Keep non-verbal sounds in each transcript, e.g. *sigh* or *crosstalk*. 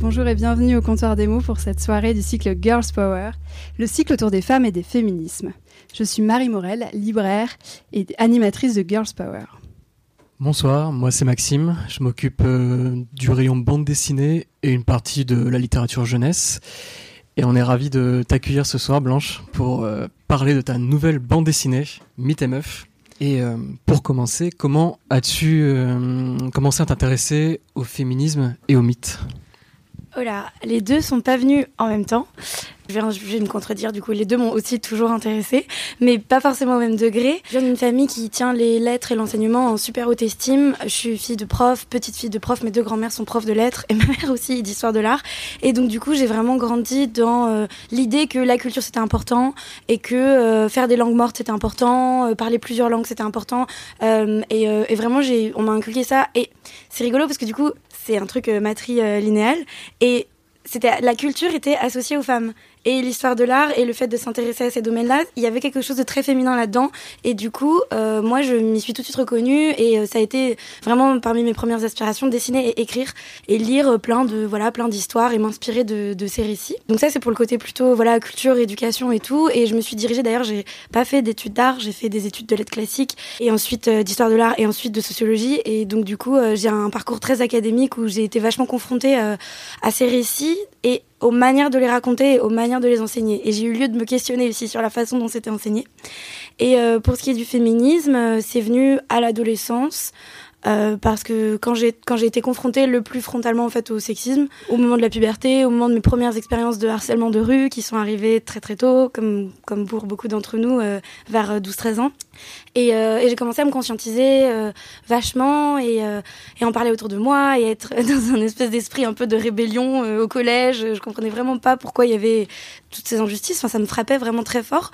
Bonjour, et bienvenue au comptoir des mots pour cette soirée du cycle Girls Power, le cycle autour des femmes et des féminismes. Je suis Marie Morel, libraire et animatrice de Girls Power. Bonsoir, moi c'est Maxime, je m'occupe euh, du rayon bande dessinée et une partie de la littérature jeunesse. Et on est ravis de t'accueillir ce soir, Blanche, pour euh, parler de ta nouvelle bande dessinée, Mythe et Meuf. Et euh, pour commencer, comment as-tu commencé à t'intéresser au féminisme et au mythe Oh les deux sont pas venus en même temps. Je vais, me contredire, du coup, les deux m'ont aussi toujours intéressé, mais pas forcément au même degré. Je viens d'une famille qui tient les lettres et l'enseignement en super haute estime. Je suis fille de prof, petite fille de prof, mes deux grands-mères sont profs de lettres et *laughs* ma mère aussi d'histoire de l'art. Et donc, du coup, j'ai vraiment grandi dans euh, l'idée que la culture c'était important et que euh, faire des langues mortes c'était important, euh, parler plusieurs langues c'était important. Et, et, vraiment, on m'a inculqué ça. Et c'est rigolo parce que du coup, c'est un truc matrilinéal et c'était la culture était associée aux femmes et l'histoire de l'art et le fait de s'intéresser à ces domaines-là, il y avait quelque chose de très féminin là-dedans. Et du coup, euh, moi, je m'y suis tout de suite reconnue et euh, ça a été vraiment parmi mes premières aspirations, dessiner et écrire et lire plein de voilà, plein d'histoires et m'inspirer de, ces récits. Donc ça, c'est pour le côté plutôt voilà culture, éducation et tout. Et je me suis dirigée. D'ailleurs, j'ai pas fait d'études d'art, j'ai fait des études de lettres classiques et ensuite euh, d'histoire de l'art et ensuite de sociologie. Et donc du coup, j'ai un parcours très académique où j'ai été vachement confrontée à ces récits et aux manières de les raconter aux manières de les enseigner. Et j'ai eu lieu de me questionner aussi sur la façon dont c'était enseigné. Et euh, pour ce qui est du féminisme, euh, c'est venu à l'adolescence. Euh, parce que quand j'ai quand j'ai été confrontée le plus frontalement en fait au sexisme au moment de la puberté au moment de mes premières expériences de harcèlement de rue qui sont arrivées très très tôt comme comme pour beaucoup d'entre nous vers 12-13 ans et, euh, et j'ai commencé à me conscientiser euh, vachement et, euh, et en parler autour de moi et être *laughs* dans un espèce d'esprit un peu de rébellion au collège. Je comprenais vraiment pas pourquoi il y avait toutes ces injustices. Enfin ça me frappait vraiment très fort.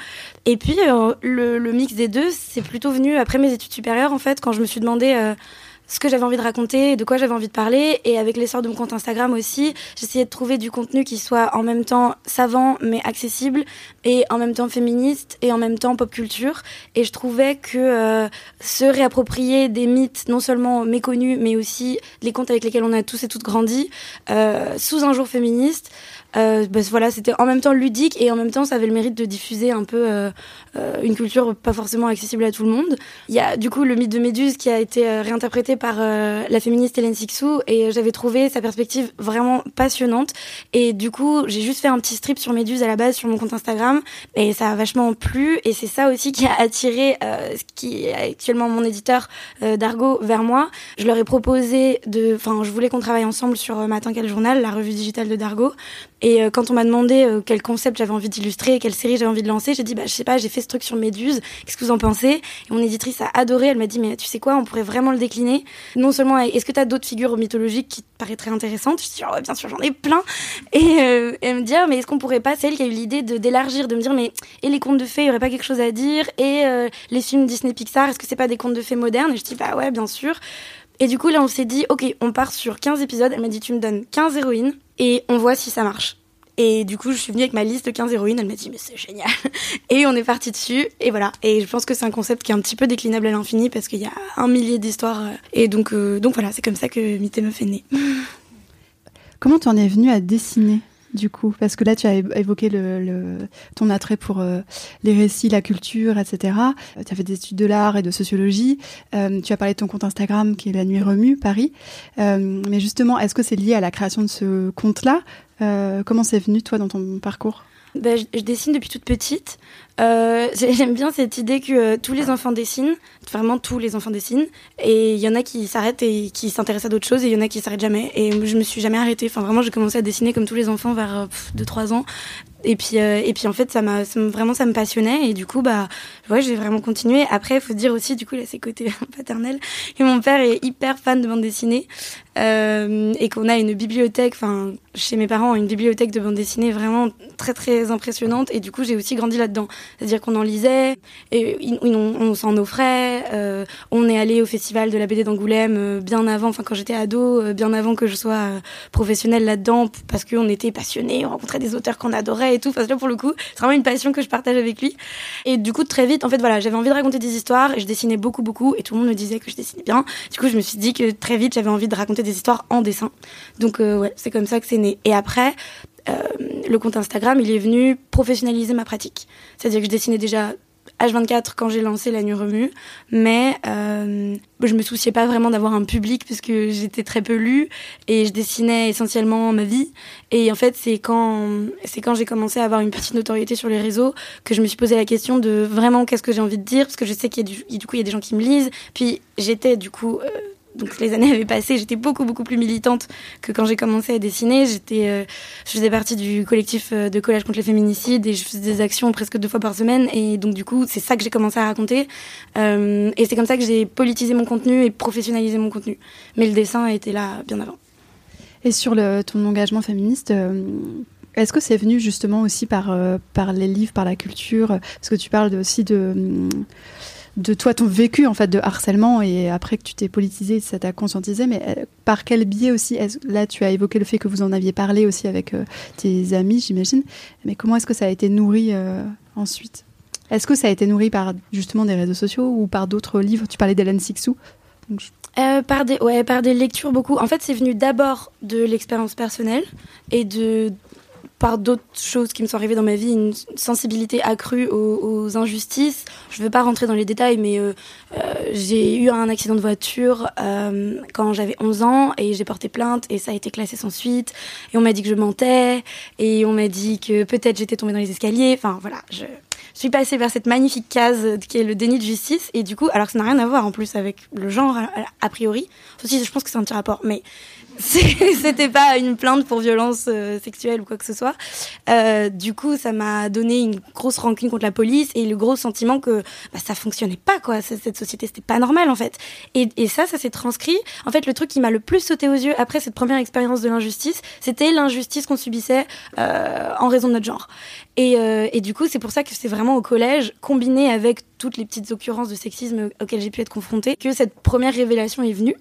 Et puis le, le mix des deux c'est plutôt venu après mes études supérieures en fait quand je me suis demandé ce que j'avais envie de raconter, de quoi j'avais envie de parler. Et avec l'essor de mon compte Instagram aussi, j'essayais de trouver du contenu qui soit en même temps savant mais accessible et en même temps féministe et en même temps pop culture. Et je trouvais que euh, se réapproprier des mythes non seulement méconnus mais aussi les contes avec lesquels on a tous et toutes grandi euh, sous un jour féministe, euh, bah, voilà, c'était en même temps ludique et en même temps ça avait le mérite de diffuser un peu euh, euh, une culture pas forcément accessible à tout le monde. Il y a du coup le mythe de Méduse qui a été euh, réinterprété par euh, la féministe Hélène Sixou et j'avais trouvé sa perspective vraiment passionnante et du coup j'ai juste fait un petit strip sur Méduse à la base sur mon compte Instagram et ça a vachement plu et c'est ça aussi qui a attiré ce qui est actuellement mon éditeur d'Argo vers moi. Je leur ai proposé de, enfin je voulais qu'on travaille ensemble sur Matin quel journal, la revue digitale de Dargo euh, quand on m'a demandé euh, quel concept j'avais envie d'illustrer, quelle série j'avais envie de lancer, j'ai dit bah je sais pas, j'ai fait ce truc sur Méduse, qu'est-ce que vous en pensez? Et mon éditrice a adoré, elle m'a dit mais tu sais quoi, on pourrait vraiment le décliner. Non seulement est-ce que tu as d'autres figures mythologiques qui te paraîtraient intéressantes? Je dis oh, bien sûr, j'en ai plein. Et euh, elle me dit ah, mais est-ce qu'on pourrait pas, c'est elle qui a eu l'idée d'élargir, de me dire mais et les contes de fées, il y aurait pas quelque chose à dire? Et les films Disney Pixar, est-ce que c'est pas des contes de fées modernes? Et je dis bah ouais, bien sûr. Et du coup, là, on s'est dit, ok, on part sur 15 épisodes. Elle m'a dit, tu me donnes 15 héroïnes et on voit si ça marche. Et du coup, je suis venue avec ma liste de 15 héroïnes. Elle m'a dit, mais c'est génial. *laughs* Et on est parti dessus. Et voilà. Et je pense que c'est un concept qui est un petit peu déclinable à l'infini parce qu'il y a un millier d'histoires. Et donc, euh, donc voilà, c'est comme ça que Mythé me fait né. Comment tu en es venue à dessiner? Du coup Parce que là, tu as évoqué ton attrait pour euh, les récits, la culture, etc. Tu as fait des études de l'art et de sociologie. tu as parlé de ton compte Instagram qui est La Nuit Remue, Paris. mais justement, est-ce que c'est lié à la création de ce compte-là? Euh, comment c'est venu, toi, dans ton parcours? Ben, je, dessine depuis toute petite. Euh, J'aime bien cette idée que euh, tous les enfants dessinent, vraiment tous les enfants dessinent, et il y en a qui s'arrêtent et qui s'intéressent à d'autres choses, et il y en a qui s'arrêtent jamais. Et je me suis jamais arrêtée. Enfin, vraiment, j'ai commencé à dessiner comme tous les enfants vers 2-3 ans. Et puis, euh, et puis en fait, ça m'a vraiment ça me passionnait et du coup, bah, ouais, j'ai vraiment continué. Après, il faut dire aussi, du coup, là, c'est côté *laughs* paternel, que mon père est hyper fan de bande dessinée euh, et qu'on a une bibliothèque, enfin, chez mes parents, une bibliothèque de bande dessinée vraiment très très impressionnante et du coup, j'ai aussi grandi là-dedans. C'est-à-dire qu'on en lisait et on, s'en offrait. Euh, on est allé au festival de la BD d'Angoulême euh, bien avant, enfin quand j'étais ado, bien avant que je sois professionnelle là-dedans, parce qu'on était passionnés, on rencontrait des auteurs qu'on adorait et tout. Enfin, là, pour le coup, c'est vraiment une passion que je partage avec lui. Et du coup, très vite, en fait, voilà, j'avais envie de raconter des histoires et je dessinais beaucoup, beaucoup. Et tout le monde me disait que je dessinais bien. Du coup, je me suis dit que très vite, j'avais envie de raconter des histoires en dessin. Donc, ouais, c'est comme ça que c'est né. Et après, euh, le compte Instagram, il est venu professionnaliser ma pratique. C'est-à-dire que je dessinais déjà H24 quand j'ai lancé La Nuit Remue, mais euh, je me souciais pas vraiment d'avoir un public puisque j'étais très peu lue et je dessinais essentiellement ma vie. Et en fait, c'est quand c'est quand j'ai commencé à avoir une petite notoriété sur les réseaux que je me suis posé la question de vraiment qu'est-ce que j'ai envie de dire parce que je sais qu'il y a du, du coup il y a des gens qui me lisent. Puis j'étais du coup euh, donc les années avaient passé, j'étais beaucoup beaucoup plus militante que quand j'ai commencé à dessiner. J'étais, euh, je faisais partie du collectif euh, de collage contre les féminicides et je faisais des actions presque deux fois par semaine. Et donc du coup, c'est ça que j'ai commencé à raconter. Euh, et c'est comme ça que j'ai politisé mon contenu et professionnalisé mon contenu. Mais le dessin a été là bien avant. Et sur ton engagement féministe. est-ce que c'est venu justement aussi par, par les livres, par la culture? Parce que tu parles aussi de, de toi, ton vécu en fait de harcèlement et après que tu t'es politisé, ça t'a conscientisé, mais euh, par quel biais aussi Là, tu as évoqué le fait que vous en aviez parlé aussi avec euh, tes amis, j'imagine. Mais comment est-ce que ça a été nourri euh, ensuite? Est-ce que ça a été nourri par justement des réseaux sociaux ou par d'autres livres? Tu parlais d'Hélène Sixou. par des ouais par des lectures beaucoup. En fait, c'est venu d'abord de l'expérience personnelle et de par d'autres choses qui me sont arrivées dans ma vie, une sensibilité accrue aux, injustices. Je ne veux pas rentrer dans les détails, mais euh, euh, j'ai eu un accident de voiture euh, quand j'avais 11 ans et j'ai porté plainte et ça a été classé sans suite. Et on m'a dit que je mentais et on m'a dit que peut-être j'étais tombée dans les escaliers. Enfin voilà, je suis passée vers cette magnifique case qui est le déni de justice et du coup, alors que ça n'a rien à voir en plus avec le genre a, priori. Aussi, je pense que c'est un petit rapport, mais *laughs* c'était pas une plainte pour violence euh, sexuelle ou quoi que ce soit. Euh, du coup, ça m'a donné une grosse rancune contre la police et le gros sentiment que bah, ça fonctionnait pas, quoi. Cette société, c'était pas normal, en fait. Et, et ça, ça s'est transcrit. En fait, le truc qui m'a le plus sauté aux yeux après cette première expérience de l'injustice, c'était l'injustice qu'on subissait euh, en raison de notre genre. Et, euh, et du coup, c'est pour ça que c'est vraiment au collège, combiné avec toutes les petites occurrences de sexisme auxquelles j'ai pu être confrontée, que cette première révélation est venue.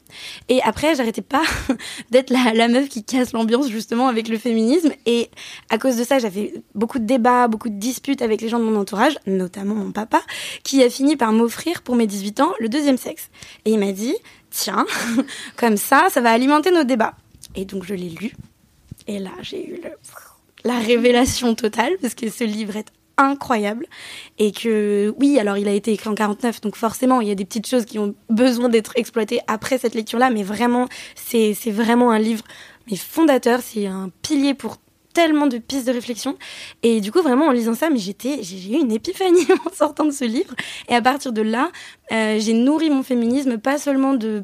Et après, j'arrêtais pas *laughs* d'être la, la, meuf qui casse l'ambiance justement avec le féminisme. Et à cause de ça, j'avais beaucoup de débats, beaucoup de disputes avec les gens de mon entourage, notamment mon papa, qui a fini par m'offrir pour mes 18 ans le deuxième sexe. Et il m'a dit, tiens, *laughs* comme ça, ça va alimenter nos débats. Et donc je l'ai lu. Et là, j'ai eu le, la révélation totale, parce que ce livre est incroyable. Et que oui alors il a été écrit en 49 donc forcément il y a des petites choses qui ont besoin d'être exploitées après cette lecture là mais vraiment c'est vraiment un livre mais fondateur c'est un pilier pour tellement de pistes de réflexion. Et du coup vraiment en lisant ça mais j'étais j'ai eu une épiphanie *laughs* en sortant de ce livre. Et à partir de là euh, j'ai nourri mon féminisme pas seulement de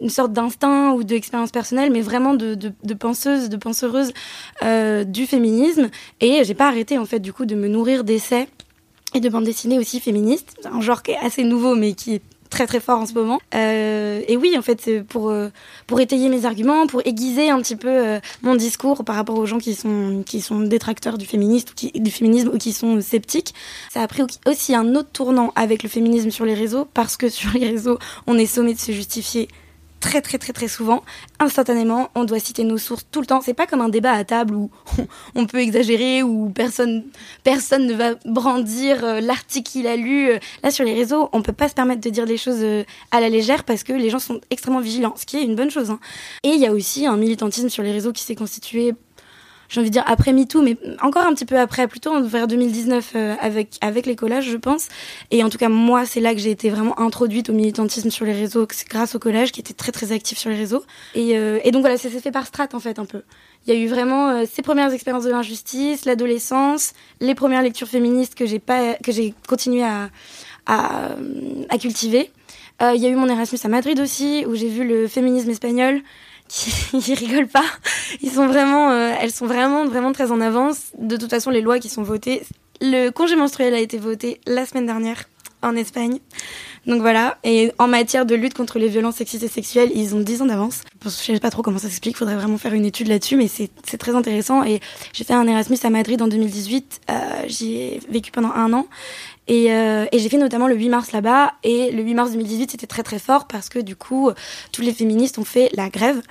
une sorte d'instinct ou d'expérience personnelle, mais vraiment de, penseuse, de penseuse euh, du féminisme. Et j'ai pas arrêté en fait du coup de me nourrir d'essais et de bandes dessinées aussi féministes, un genre qui est assez nouveau mais qui est très très fort en ce moment. Euh, et oui, en fait, pour euh, pour étayer mes arguments, pour aiguiser un petit peu euh, mon discours par rapport aux gens qui sont qui sont détracteurs du féminisme ou du féminisme ou qui sont sceptiques. Ça a pris aussi un autre tournant avec le féminisme sur les réseaux parce que sur les réseaux, on est sommé de se justifier très très très très souvent, instantanément, on doit citer nos sources tout le temps. C'est pas comme un débat à table où *laughs* on peut exagérer, où personne personne ne va brandir euh, l'article qu'il a lu. Là sur les réseaux, on peut pas se permettre de dire les choses euh, à la légère parce que les gens sont extrêmement vigilants, ce qui est une bonne chose. Hein. Et il y a aussi un militantisme sur les réseaux qui s'est constitué j'ai envie de dire après MeToo, mais encore un petit peu après, plutôt vers 2019 euh, avec avec les collages, je pense. Et en tout cas, moi, c'est là que j'ai été vraiment introduite au militantisme sur les réseaux, grâce au collège, qui était très très actif sur les réseaux. Et, euh, et donc voilà, c'est fait par strat en fait un peu. Il y a eu vraiment euh, ces premières expériences de l'injustice, l'adolescence, les premières lectures féministes que j'ai pas que j'ai continué à, à, à cultiver. Il y a eu mon Erasmus à Madrid aussi, où j'ai vu le féminisme espagnol, ils *laughs* rigolent pas. Ils sont vraiment, euh, elles sont vraiment, vraiment très en avance. De toute façon, les lois qui sont votées, le congé menstruel a été voté la semaine dernière en Espagne. Donc voilà. Et en matière de lutte contre les violences sexistes et sexuelles, ils ont 10 ans d'avance. Je sais pas trop comment ça s'explique. Faudrait vraiment faire une étude là-dessus, mais c'est très intéressant. Et j'ai fait un Erasmus à Madrid en 2018. Euh, J'y ai vécu pendant un an. Et, euh, et j'ai fait notamment le 8 mars là-bas. Et le 8 mars 2018, c'était très très fort parce que du coup, tous les féministes ont fait la grève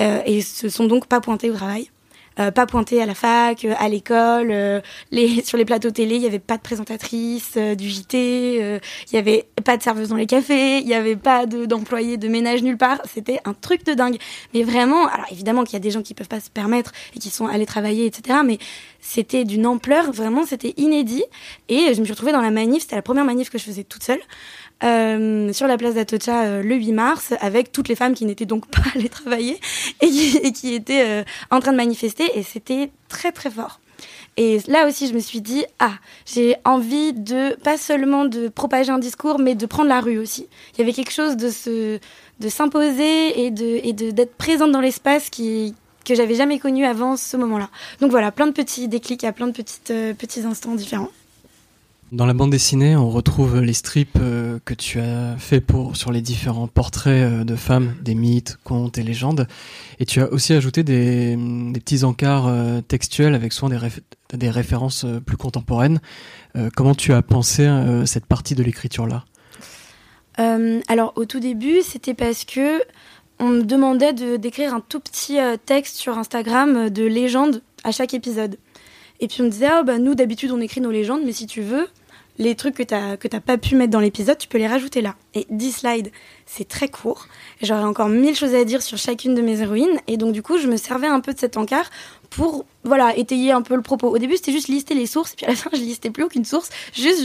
euh, et se sont donc pas pointés au travail. Euh, pas pointés à la fac, euh, à l'école, euh, les, *laughs* sur les plateaux télé, il y avait pas de présentatrice du JT, il y avait pas de serveuse dans les cafés, il y avait pas d'employés de, ménage nulle part. C'était un truc de dingue. Mais vraiment, alors évidemment qu'il y a des gens qui peuvent pas se permettre et qui sont allés travailler, etc. Mais c'était d'une ampleur, vraiment, c'était inédit. Et je me suis retrouvée dans la manif. C'était la première manif que je faisais toute seule. Euh, sur la place d'Atocha euh, le 8 mars avec toutes les femmes qui n'étaient donc pas *laughs* allées travailler et qui, étaient euh, en train de manifester et c'était très très fort. Et là aussi, je me suis dit, ah, j'ai envie de, pas seulement de propager un discours, mais de prendre la rue aussi. Il y avait quelque chose de se, de s'imposer et de, d'être présente dans l'espace qui, que j'avais jamais connu avant ce moment-là. Donc voilà, plein de petits déclics à plein de petites, petits instants différents. Dans la bande dessinée, on retrouve les strips euh, que tu as fait pour sur les différents portraits euh, de femmes, des mythes, contes et légendes. Et tu as aussi ajouté des, petits encarts euh, textuels avec souvent des, références plus contemporaines. comment tu as pensé cette partie de l'écriture là Alors au tout début, c'était parce que on me demandait de d'écrire un tout petit texte sur Instagram de légendes à chaque épisode. Et puis on me disait, ah, bah, nous d'habitude on écrit nos légendes, mais si tu veux, les trucs que tu n'as pas pu mettre dans l'épisode, tu peux les rajouter là. Et 10 slides, c'est très court. J'aurais encore mille choses à dire sur chacune de mes héroïnes. Et donc, du coup, je me servais un peu de cet encart pour voilà étayer un peu le propos. Au début, c'était juste lister les sources, et puis à la fin, je listais plus aucune source. Juste,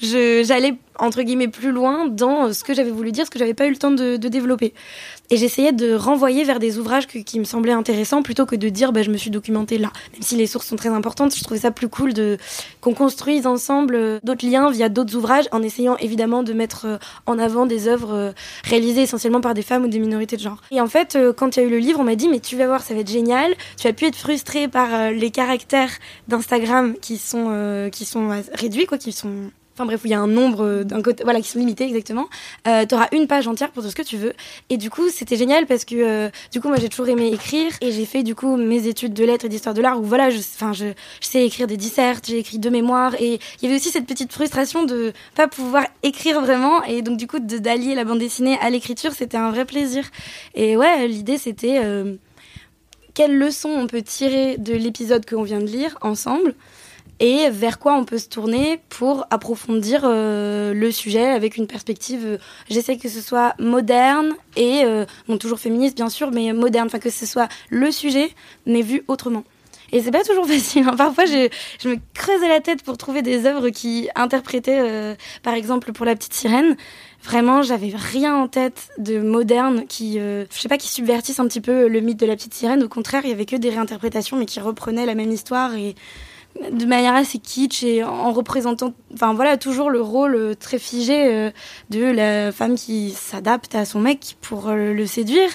je, j'allais entre guillemets plus loin dans ce que j'avais voulu dire, ce que j'avais pas eu le temps de, développer. Et j'essayais de renvoyer vers des ouvrages qui me semblaient intéressants plutôt que de dire bah, je me suis documentée là. Même si les sources sont très importantes, je trouvais ça plus cool de qu'on construise ensemble euh, d'autres liens via d'autres ouvrages, en essayant évidemment de mettre euh, en avant des œuvres euh, réalisées essentiellement par des femmes ou des minorités de genre. Et en fait, quand il y a eu le livre, on m'a dit mais tu vas voir, ça va être génial. Tu vas plus être frustré par euh, les caractères d'Instagram qui sont euh, qui sont réduits quoi, qui sont Enfin bref, il y a un nombre euh, d'un côté, voilà, qui sont limités exactement. Euh, tu auras une page entière pour tout ce que tu veux. Et du coup, c'était génial parce que du coup, moi, j'ai toujours aimé écrire et j'ai fait du coup mes études de lettres et d'histoire de l'art où voilà, je, enfin, je, sais écrire des dissertes, j'ai écrit deux mémoires et il y avait aussi cette petite frustration de pas pouvoir écrire vraiment et donc du coup d'allier la bande dessinée à l'écriture, c'était un vrai plaisir. Et ouais, l'idée c'était quelles leçons on peut tirer de l'épisode que l'on vient de lire ensemble et vers quoi on peut se tourner pour approfondir euh, le sujet avec une perspective, euh, j'essaie que ce soit moderne et, euh, bon, toujours féministe bien sûr, mais moderne, enfin que ce soit le sujet, mais vu autrement. Et c'est pas toujours *laughs* facile. Hein. Parfois, je, je, me creusais la tête pour trouver des œuvres qui interprétaient, par exemple, pour La Petite Sirène, Vraiment, j'avais rien en tête de moderne qui, je sais pas, qui subvertisse un petit peu le mythe de la petite sirène. Au contraire, il y avait que des réinterprétations, mais qui reprenaient la même histoire et de manière assez kitsch et en représentant, enfin voilà, toujours le rôle euh, très figé euh, de la femme qui s'adapte à son mec pour le séduire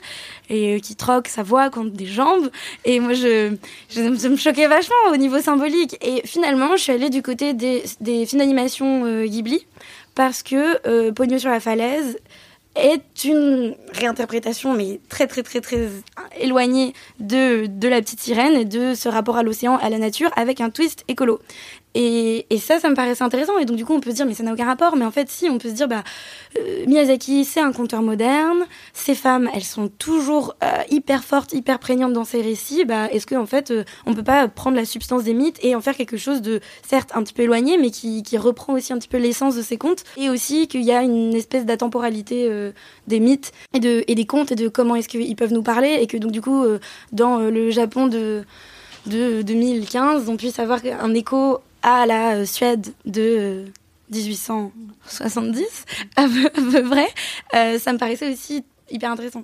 et qui troque sa voix contre des jambes. Et moi, je, je, me choquait vachement au niveau symbolique. Et finalement, je suis allée du côté des, des films d'animation Ghibli parce que euh, Pogno sur la falaise est une réinterprétation, mais très très très très éloignée de, la petite sirène et de ce rapport à l'océan, à la nature, avec un twist écolo. Et, ça, ça me paraissait intéressant. Et donc, du coup, on peut se dire, mais ça n'a aucun rapport. Mais en fait, si, on peut se dire, bah, euh, Miyazaki, c'est un conteur moderne. Ces femmes, elles sont toujours euh, hyper fortes, hyper prégnantes dans ses récits. Bah, est-ce qu'en en fait, euh, on peut pas prendre la substance des mythes et en faire quelque chose de, certes, un petit peu éloigné, mais qui, reprend aussi un petit peu l'essence de ces contes. Et aussi qu'il y a une espèce d'atemporalité des mythes et, de, et des contes et de comment est-ce qu'ils peuvent nous parler. Et que donc, du coup, dans le Japon de 2015, on puisse avoir un écho à la euh, Suède de 1870, euh, à peu, près, euh, ça me paraissait aussi hyper intéressant.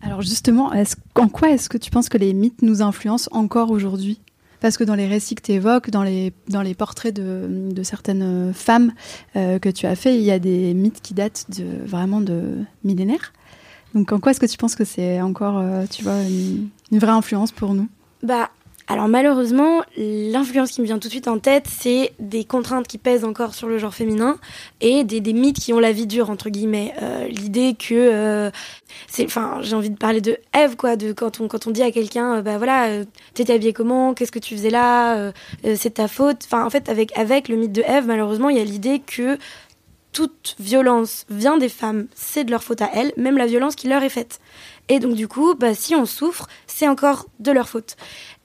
Alors justement, en quoi est-ce que tu penses que les mythes nous influencent encore aujourd'hui? Parce que dans les récits que tu évoques, dans les, dans les portraits de, certaines femmes que tu as fait, il y a des mythes qui datent de, vraiment de millénaires. Donc en quoi est-ce que tu penses que c'est encore, euh, tu vois, une, une vraie influence pour nous? Bah, alors malheureusement, l'influence qui me vient tout de suite en tête, c'est des contraintes qui pèsent encore sur le genre féminin et des, mythes qui ont la vie dure entre guillemets. Euh, L'idée que euh, j'ai envie de parler de Eve quoi, de quand on quand on dit à quelqu'un, euh, bah voilà, euh, t'étais habillée comment, qu'est-ce que tu faisais là, c'est ta faute. Enfin, en fait, avec avec le mythe de Eve, malheureusement, il y a l'idée que toute violence vient des femmes, c'est de leur faute à elles, même la violence qui leur est faite. Et donc du coup, bah, si on souffre, c'est encore de leur faute.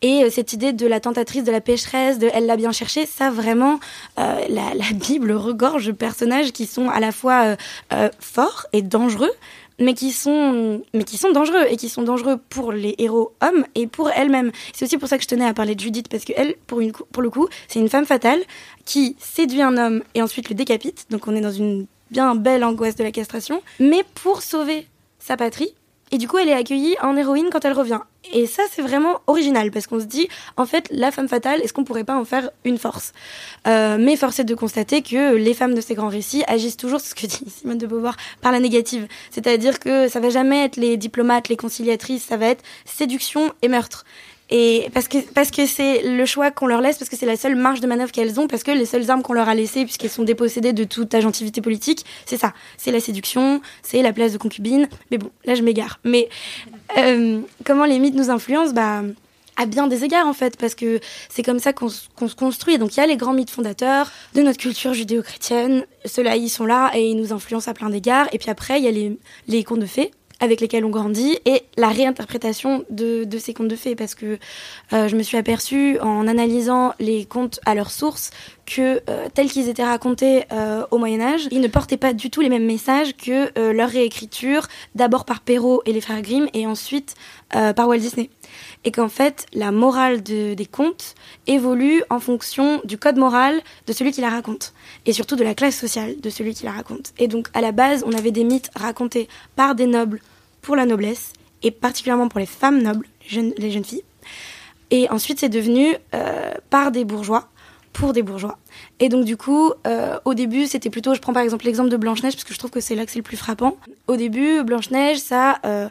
Et euh, cette idée de la tentatrice, de la pécheresse, de elle l'a bien cherché, ça vraiment, euh, la, *laughs* Bible regorge de personnages qui sont à la fois euh, forts et dangereux, mais qui sont mais qui sont dangereux et qui sont dangereux pour les héros hommes et pour elles-mêmes. C'est aussi pour ça que je tenais à parler de Judith parce que elle pour pour le coup, c'est une femme fatale qui séduit un homme et ensuite le décapite. Donc on est dans une bien belle angoisse de la castration, mais pour sauver sa patrie. Et du coup, elle est accueillie en héroïne quand elle revient. Et ça, c'est vraiment original parce qu'on se dit, en fait, la femme fatale, est-ce qu'on pourrait pas en faire une force? Euh, Mais force est de constater que les femmes de ces grands récits agissent toujours, *laughs* ce que dit Simone de Beauvoir, par la négative. C'est-à-dire que ça va jamais être les diplomates, les conciliatrices, ça va être séduction et meurtre. Et parce que parce que c'est le choix qu'on leur laisse, parce que c'est la seule marge de manœuvre qu'elles ont, parce que les seules armes qu'on leur a laissées, puisqu'elles sont dépossédées de toute agentivité politique, c'est ça. C'est la séduction, c'est la place de concubine. Mais bon, là je m'égare. Mais euh, comment les mythes nous influencent? Bah à bien des égards en fait, parce que c'est comme ça qu'on se construit. Donc il y a les grands mythes fondateurs de notre culture judéo-chrétienne, ceux-là ils sont là et ils nous influencent à plein d'égards. Et puis après il y a les, les contes de fées avec lesquels on grandit et la réinterprétation de, ces contes de fées. Parce que euh, je me suis aperçue en analysant les contes à leur source que euh, tels qu'ils étaient racontés euh, au Moyen Âge, ils ne portaient pas du tout les mêmes messages que leur réécriture, d'abord par Perrault et les frères Grimm et ensuite par Walt Disney et qu'en fait la morale de- des contes évolue en fonction du code moral de celui qui la raconte et surtout de la classe sociale de celui qui la raconte. Et donc à la base, on avait des mythes racontés par des nobles pour la noblesse et particulièrement pour les femmes nobles, les jeunes, les jeunes filles. Et ensuite, c'est devenu euh, par des bourgeois pour des bourgeois. Et donc du coup, euh, au début, c'était plutôt, je prends par exemple l'exemple de Blanche-Neige, parce que je trouve que c'est là que c'est le plus frappant. Au début, Blanche-Neige, ça euh,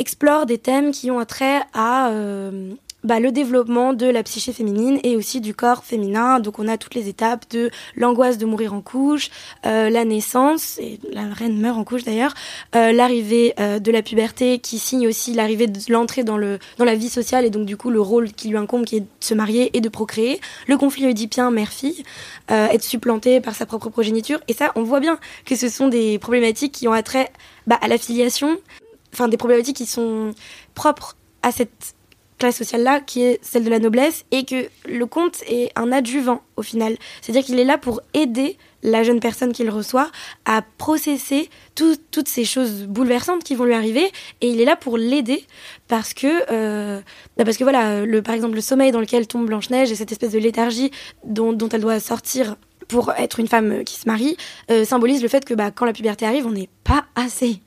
explore des thèmes qui ont trait à euh, bah, le développement de la psyché féminine et aussi du corps féminin. Donc on a toutes les étapes de l'angoisse de mourir en couche, euh, la naissance, et la reine meurt en couche d'ailleurs, euh, l'arrivée de la puberté qui signe aussi l'arrivée de l'entrée dans, le, dans la vie sociale et donc du coup le rôle qui lui incombe qui est de se marier et de procréer, le conflit oedipien mère-fille, être supplanté par sa propre progéniture. Et ça, on voit bien que ce sont des problématiques qui ont attrait bah, à la filiation, enfin des problématiques qui sont propres à cette classe sociale-là, qui est celle de la noblesse, et que le conte est un adjuvant au final. C'est-à-dire qu'il est là pour aider la jeune personne qu'il reçoit à processer tout- toutes ces choses bouleversantes qui vont lui arriver, et il est là pour l'aider parce que, euh, bah parce que voilà, par exemple le sommeil dans lequel tombe Blanche-Neige et cette espèce de léthargie dont, dont elle doit sortir pour être une femme qui se marie, euh, symbolise le fait que bah, quand la puberté arrive, on n'est pas assez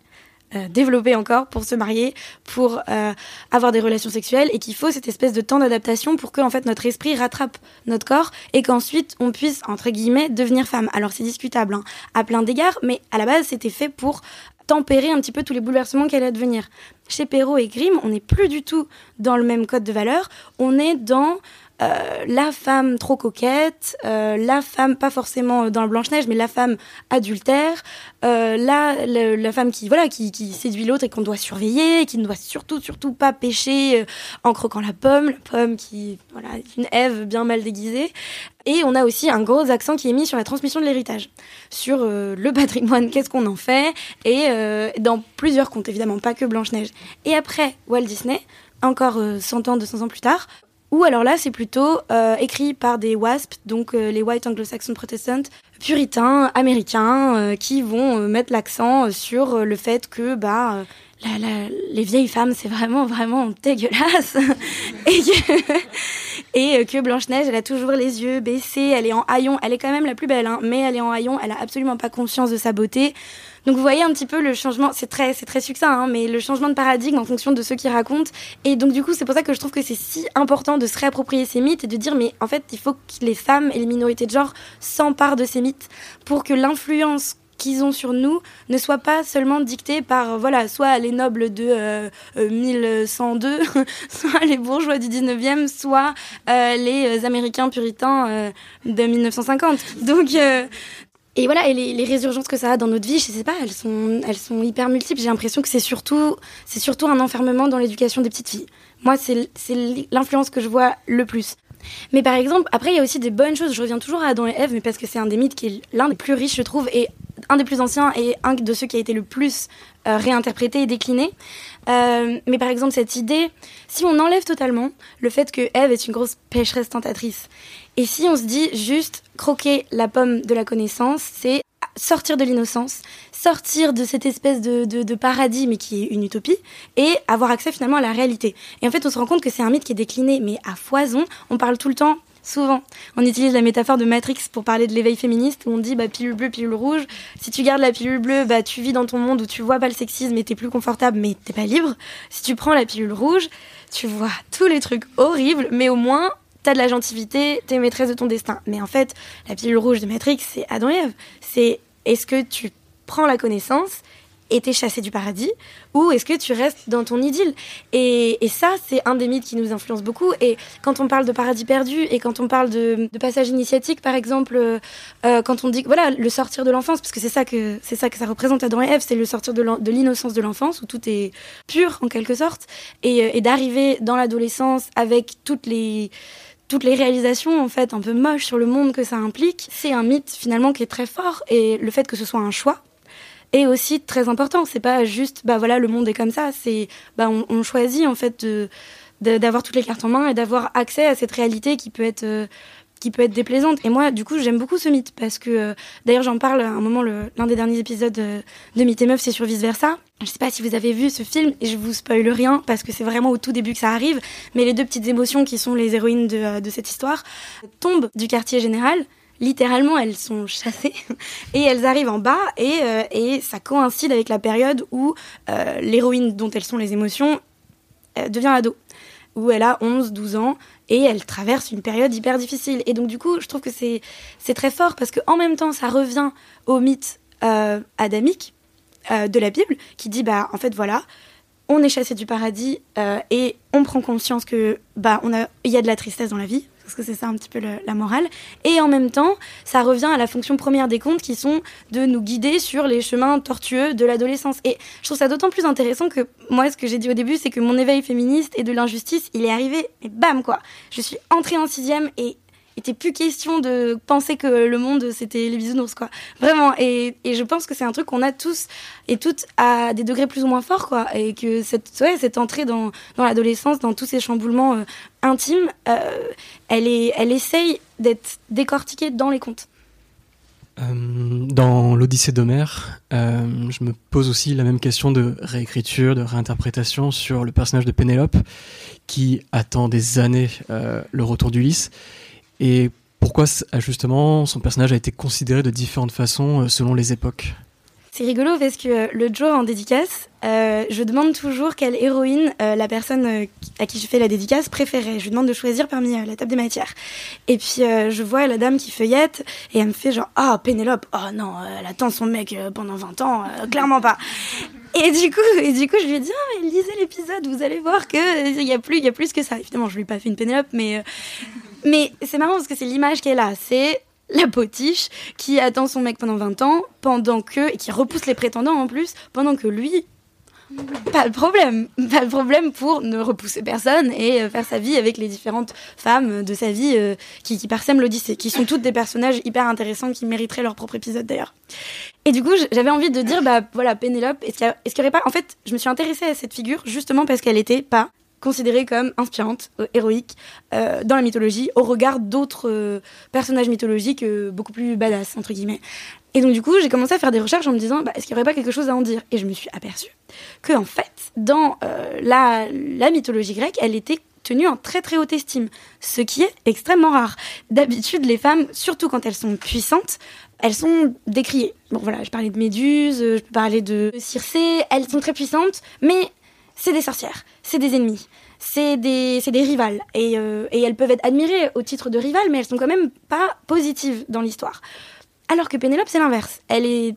euh, développé encore pour se marier, pour euh, avoir des relations sexuelles et qu'il faut cette espèce de temps d'adaptation pour que en fait notre esprit rattrape notre corps et qu'ensuite on puisse entre guillemets devenir femme. Alors c'est discutable hein, à plein d'égards, mais à la base c'était fait pour tempérer un petit peu tous les bouleversements qu'elle allait devenir. Chez Perrault et Grimm, on n'est plus du tout dans le même code de valeur, on est dans euh, la femme trop coquette, euh, la femme pas forcément dans le Blanche-Neige, mais la femme adultère, euh, la, femme qui voilà qui, séduit l'autre et qu'on doit surveiller, qui ne doit surtout surtout pas pêcher euh, en croquant la pomme, la pomme qui voilà est une Ève bien mal déguisée. Et on a aussi un gros accent qui est mis sur la transmission de l'héritage, sur euh, le patrimoine, qu'est-ce qu'on en fait, et euh, dans plusieurs contes évidemment, pas que Blanche-Neige. Et après Walt Disney, encore euh, 100 ans, 200 ans plus tard, ou alors là, c'est plutôt euh, écrit par des WASP, donc euh, les White Anglo-Saxon Protestants, puritains américains, euh, qui vont euh, mettre l'accent sur euh, le fait que bah euh, les vieilles femmes, c'est vraiment vraiment dégueulasse, *laughs* et que, *laughs* et euh, que Blanche-Neige, elle a toujours les yeux baissés, elle est en haillons, elle est quand même la plus belle, hein, mais elle est en haillons, elle a absolument pas conscience de sa beauté. Donc vous voyez un petit peu le changement, c'est très, c'est très succinct, hein, mais le changement de paradigme en fonction de ceux qui racontent. Et donc du coup, c'est pour ça que je trouve que c'est si important de se réapproprier ces mythes et de dire, mais en fait, il faut que les femmes et les minorités de genre s'emparent de ces mythes pour que l'influence qu'ils ont sur nous ne soit pas seulement dicté par voilà soit les nobles de 1102, *laughs* soit les bourgeois du 19e, soit les Américains puritains de 1950. Donc et voilà, et les, résurgences que ça a dans notre vie, je sais pas, elles sont, elles sont hyper multiples. J'ai l'impression que c'est surtout, c'est surtout un enfermement dans l'éducation des petites filles. Moi, c'est l'influence que je vois le plus. Mais par exemple, après, il y a aussi des bonnes choses. Je reviens toujours à Adam et Ève, mais parce que c'est un des mythes qui est l'un des plus riches, je trouve, et un des plus anciens, et un de ceux qui a été le plus euh, réinterprété et décliné. Euh, mais par exemple, cette idée, si on enlève totalement le fait que Ève est une grosse pécheresse tentatrice, et si on se dit juste croquer la pomme de la connaissance, c'est sortir de l'innocence, sortir de cette espèce de, de, paradis, mais qui est une utopie, et avoir accès finalement à la réalité. Et en fait, on se rend compte que c'est un mythe qui est décliné, mais à foison. On parle tout le temps souvent. On utilise la métaphore de Matrix pour parler de l'éveil féministe, où on dit bah, pilule bleue, pilule rouge. Si tu gardes la pilule bleue, bah, tu vis dans ton monde où tu vois pas le sexisme et t'es plus confortable, mais t'es pas libre. Si tu prends la pilule rouge, tu vois tous les trucs horribles, mais au moins t'as de la gentilité, t'es maîtresse de ton destin. Mais en fait, la pilule rouge de Matrix, c'est Adam et. C'est est-ce que tu prends la connaissance et chassé du paradis ou est-ce que tu restes dans ton idylle? Et, ça, c'est un des mythes qui nous influence beaucoup. Et quand on parle de paradis perdu et quand on parle de, passage initiatique, par exemple, euh, euh, quand on dit voilà le sortir de l'enfance, parce que c'est ça que c'est ça que ça représente Adam et Ève, c'est le sortir de l'innocence de l'enfance où tout est pur en quelque sorte, et, euh, et d'arriver dans l'adolescence avec toutes les toutes les réalisations en fait un peu moches sur le monde que ça implique, c'est un mythe finalement qui est très fort. Et le fait que ce soit un choix est aussi très important. C'est pas juste bah voilà le monde est comme ça, c'est bah on, choisit en fait d'avoir toutes les cartes en main et d'avoir accès à cette réalité qui peut être euh, qui peut être déplaisante. Et moi, du coup, j'aime beaucoup ce mythe parce que, euh, d'ailleurs, j'en parle à un moment, l'un des derniers épisodes de, de Mythe et Meuf, c'est sur Vice Versa. Je sais pas si vous avez vu ce film et je vous spoil rien parce que c'est vraiment au tout début que ça arrive, mais les deux petites émotions qui sont les héroïnes de, euh, de cette histoire tombent du quartier général littéralement elles sont chassées *laughs* et elles arrivent en bas et, euh, et ça coïncide avec la période où l'héroïne dont elles sont les émotions devient ado où elle a 11, 12 ans et elle traverse une période hyper difficile. Et donc du coup, je trouve que c'est très fort parce qu'en même temps, ça revient au mythe euh, adamique euh, de la Bible qui dit bah en fait voilà, on est chassé du paradis euh, et on prend conscience que bah on a il y a de la tristesse dans la vie parce que c'est ça un petit peu la morale. Et en même temps, ça revient à la fonction première des contes qui sont de nous guider sur les chemins tortueux de l'adolescence. Et je trouve ça d'autant plus intéressant que moi, ce que j'ai dit au début, c'est que mon éveil féministe et de l'injustice, il est arrivé, et bam quoi. Je suis entrée en sixième et était plus question de penser que le monde c'était les bisounours quoi. Vraiment et, et je pense que c'est un truc qu'on a tous et toutes à des degrés plus ou moins forts quoi. Et que cette ouais, cette entrée dans, dans l'adolescence dans tous ces chamboulements euh, intimes euh, elle est elle essaye d'être décortiquée dans les contes. Euh, dans l'Odyssée d'Homère, je me pose aussi la même question de réécriture, de réinterprétation sur le personnage de Pénélope, qui attend des années le retour d'Ulysse et pourquoi justement son personnage a été considéré de différentes façons euh, selon les époques? C'est rigolo parce que euh, le jour en dédicace, euh, je demande toujours quelle héroïne la personne à qui je fais la dédicace préférait. Je lui demande de choisir parmi la table des matières. Et puis je vois la dame qui feuillette et elle me fait genre ah Pénélope, oh non, elle attend son mec pendant 20 ans, clairement pas. Et du coup, et du coup, je lui ai dit, ah, mais lisez l'épisode, vous allez voir que il y a plus, il y a plus que ça. Évidemment, je lui ai pas fait une Pénélope, mais mais c'est marrant parce que c'est l'image qu'elle a. C'est la potiche qui attend son mec pendant 20 ans, pendant que, et qui repousse les prétendants en plus, pendant que lui, pas de problème, pas de problème pour ne repousser personne et euh, faire sa vie avec les différentes femmes de sa vie euh, qui, qui parsèment l'Odyssée, qui sont toutes des personnages hyper intéressants qui mériteraient leur propre épisode d'ailleurs. Et du coup, j'avais envie de dire, bah voilà, Pénélope, est-ce qu'il y, aurait pas. En fait, je me suis intéressée à cette figure justement parce qu'elle était pas considérée comme inspirante, euh, héroïque euh, dans la mythologie, au regard d'autres euh, personnages mythologiques beaucoup plus badass, entre guillemets. Et donc du coup, j'ai commencé à faire des recherches en me disant, bah, est-ce qu'il n'y aurait pas quelque chose à en dire? Et je me suis aperçue que en fait, dans la, la mythologie grecque, elle était tenue en très très haute estime, ce qui est extrêmement rare. D'habitude, les femmes, surtout quand elles sont puissantes, elles sont décriées. Bon voilà, je parlais de Méduse, je peux parler de Circé, elles sont très puissantes, mais c'est des sorcières, c'est des ennemis, c'est des, des rivales. Et, euh, et, elles peuvent être admirées au titre de rivales, mais elles sont quand même pas positives dans l'histoire. Alors que Pénélope, c'est l'inverse. Elle est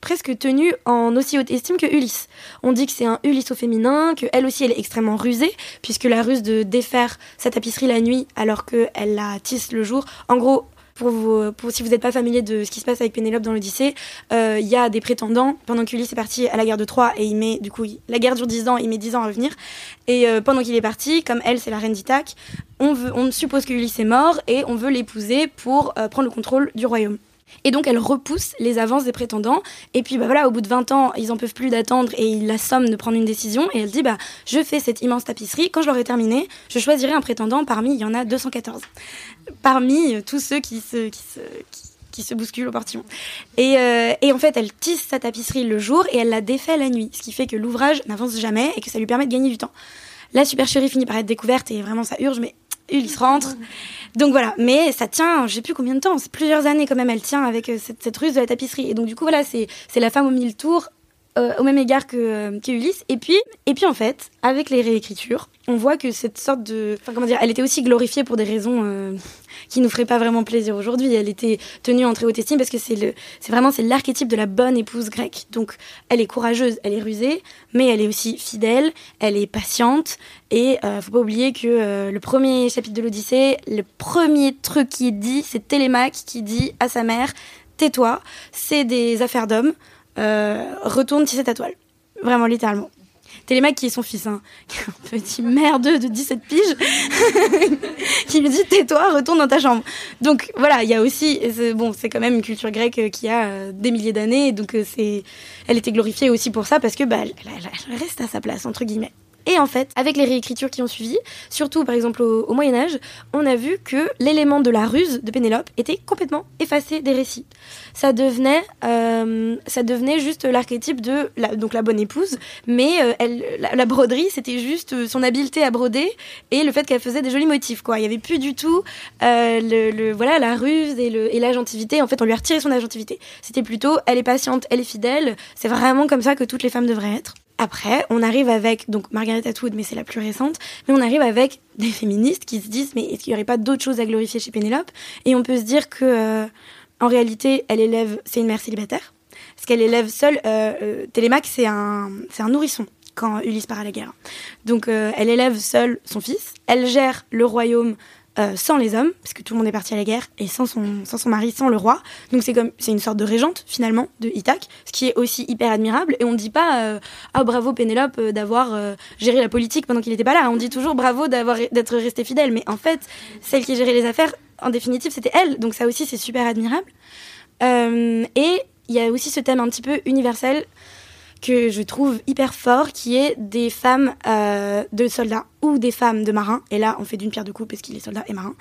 presque tenue en aussi haute estime que Ulysse. On dit que c'est un Ulysse au féminin, que elle aussi elle est extrêmement rusée, puisque la ruse de défaire sa tapisserie la nuit alors qu'elle la tisse le jour. En gros, pour, vous, si vous n'êtes pas familier de ce qui se passe avec Pénélope dans l'Odyssée, euh, il y a des prétendants. Pendant qu'Ulysse est parti à la guerre de Troie et il met, du coup, la guerre dure 10 ans, il met 10 ans à revenir. Et euh, pendant qu'il est parti, comme elle, c'est la reine d'Ithaque, on, suppose que Ulysse est mort et on veut l'épouser pour euh, prendre le contrôle du royaume. Et donc elle repousse les avances des prétendants. Et puis bah voilà, au bout de 20 ans, ils en peuvent plus d'attendre et ils la somment de prendre une décision. Et elle dit bah je fais cette immense tapisserie. Quand je l'aurai terminée, je choisirai un prétendant parmi, il y en a 214. Parmi tous ceux qui se, qui se, qui, se bousculent au portillon. Et, euh, et, en fait, elle tisse sa tapisserie le jour et elle la défait la nuit. Ce qui fait que l'ouvrage n'avance jamais et que ça lui permet de gagner du temps. La supercherie finit par être découverte et vraiment ça urge, mais Ulysse rentre. Donc voilà, mais ça tient, je sais plus combien de temps, c'est plusieurs années quand même, elle tient avec euh, cette, cette, ruse de la tapisserie. Et donc du coup voilà, c'est la femme aux mille tours, euh, au même égard que, euh, Ulysse. Et puis, et puis en fait, avec les réécritures, on voit que cette sorte de, enfin comment dire, elle était aussi glorifiée pour des raisons euh, qui nous feraient pas vraiment plaisir aujourd'hui. Elle était tenue en très haute estime parce que c'est le, c'est vraiment c'est l'archétype de la bonne épouse grecque. Donc, elle est courageuse, elle est rusée, mais elle est aussi fidèle, elle est patiente. Et euh, faut pas oublier que le premier chapitre de l'Odyssée, le premier truc qui est dit, c'est Télémaque qui dit à sa mère, tais-toi, c'est des affaires d'hommes. Euh, retourne tisser ta toile. Vraiment, littéralement. Télémaque *laughs* qui est son fils, hein, un petit merdeux de 17 piges, *laughs* qui lui dit tais-toi, retourne dans ta chambre. Donc voilà, il y a aussi, bon, c'est quand même une culture grecque qui a euh, des milliers d'années, donc euh, c'est, elle était glorifiée aussi pour ça parce que bah, elle reste à sa place entre guillemets. Et en fait, avec les réécritures qui ont suivi, surtout par exemple au, Moyen Âge, on a vu que l'élément de la ruse de Pénélope était complètement effacé des récits. Ça devenait, euh, ça devenait juste l'archétype de la, donc la bonne épouse, mais euh, la, broderie c'était juste son habileté à broder et le fait qu'elle faisait des jolis motifs. Quoi, il y avait plus du tout euh, le, voilà la ruse et, le, et l'agentivité. En fait, on lui a retiré son agentivité. C'était plutôt elle est patiente, elle est fidèle. C'est vraiment comme ça que toutes les femmes devraient être. Après, on arrive avec, donc Margaret Atwood, mais c'est la plus récente, mais on arrive avec des féministes qui se disent, mais est-ce qu'il n'y aurait pas d'autres choses à glorifier chez Pénélope? Et on peut se dire que, euh, en réalité, elle élève, c'est une mère célibataire, parce qu'elle élève seule, euh, euh, Télémaque, c'est un, c'est un nourrisson quand Ulysse part à la guerre. Donc, elle élève seule son fils, elle gère le royaume euh, sans les hommes, parce que tout le monde est parti à la guerre, et sans son, sans son mari, sans le roi. Donc c'est comme c'est une sorte de régente finalement de Ithaque, ce qui est aussi hyper admirable. Et on ne dit pas euh, ah bravo Pénélope euh, d'avoir géré la politique pendant qu'il n'était pas là. On dit toujours bravo d'avoir d'être resté fidèle. Mais en fait, celle qui gérait les affaires, en définitive, c'était elle. Donc ça aussi c'est super admirable. et il y a aussi ce thème un petit peu universel que je trouve hyper fort, qui est des femmes euh, de soldats ou des femmes de marins. Et là, on fait d'une pierre deux coups parce qu'il est soldat et marin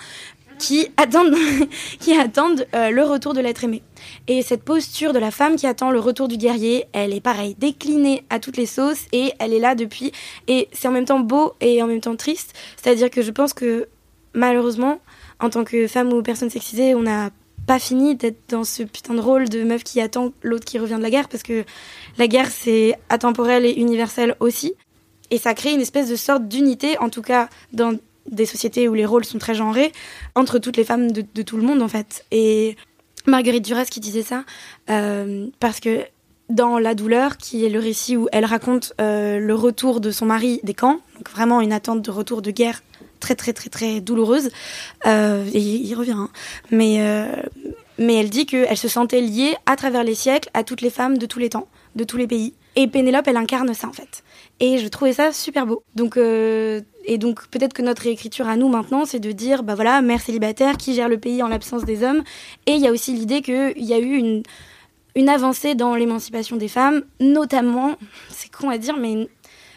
qui attendent, *laughs* qui attendent euh, le retour de l'être aimé. Et cette posture de la femme qui attend le retour du guerrier, elle est pareil, déclinée à toutes les sauces et elle est là depuis. Et c'est en même temps beau et en même temps triste. C'est-à-dire que je pense que malheureusement, en tant que femme ou personne sexisée, on n'a pas fini d'être dans ce putain de rôle de meuf qui attend l'autre qui revient de la guerre parce que la guerre c'est atemporel et universel aussi. Et ça crée une espèce de sorte d'unité en tout cas dans des sociétés où les rôles sont très genrés entre toutes les femmes de, tout le monde en fait. Et Marguerite Duras qui disait ça euh, parce que dans La douleur, qui est le récit où elle raconte euh, le retour de son mari des camps, donc vraiment une attente de retour de guerre très très très très douloureuse. Euh, et il revient. Hein. Mais, euh, mais elle dit qu'elle se sentait liée à travers les siècles à toutes les femmes de tous les temps, de tous les pays. Et Pénélope, elle incarne ça en fait. Et je trouvais ça super beau. Donc, euh, et donc peut-être que notre réécriture à nous maintenant, c'est de dire, bah voilà, mère célibataire qui gère le pays en l'absence des hommes. Et il y a aussi l'idée qu'il y a eu une, une avancée dans l'émancipation des femmes, notamment, c'est con à dire, mais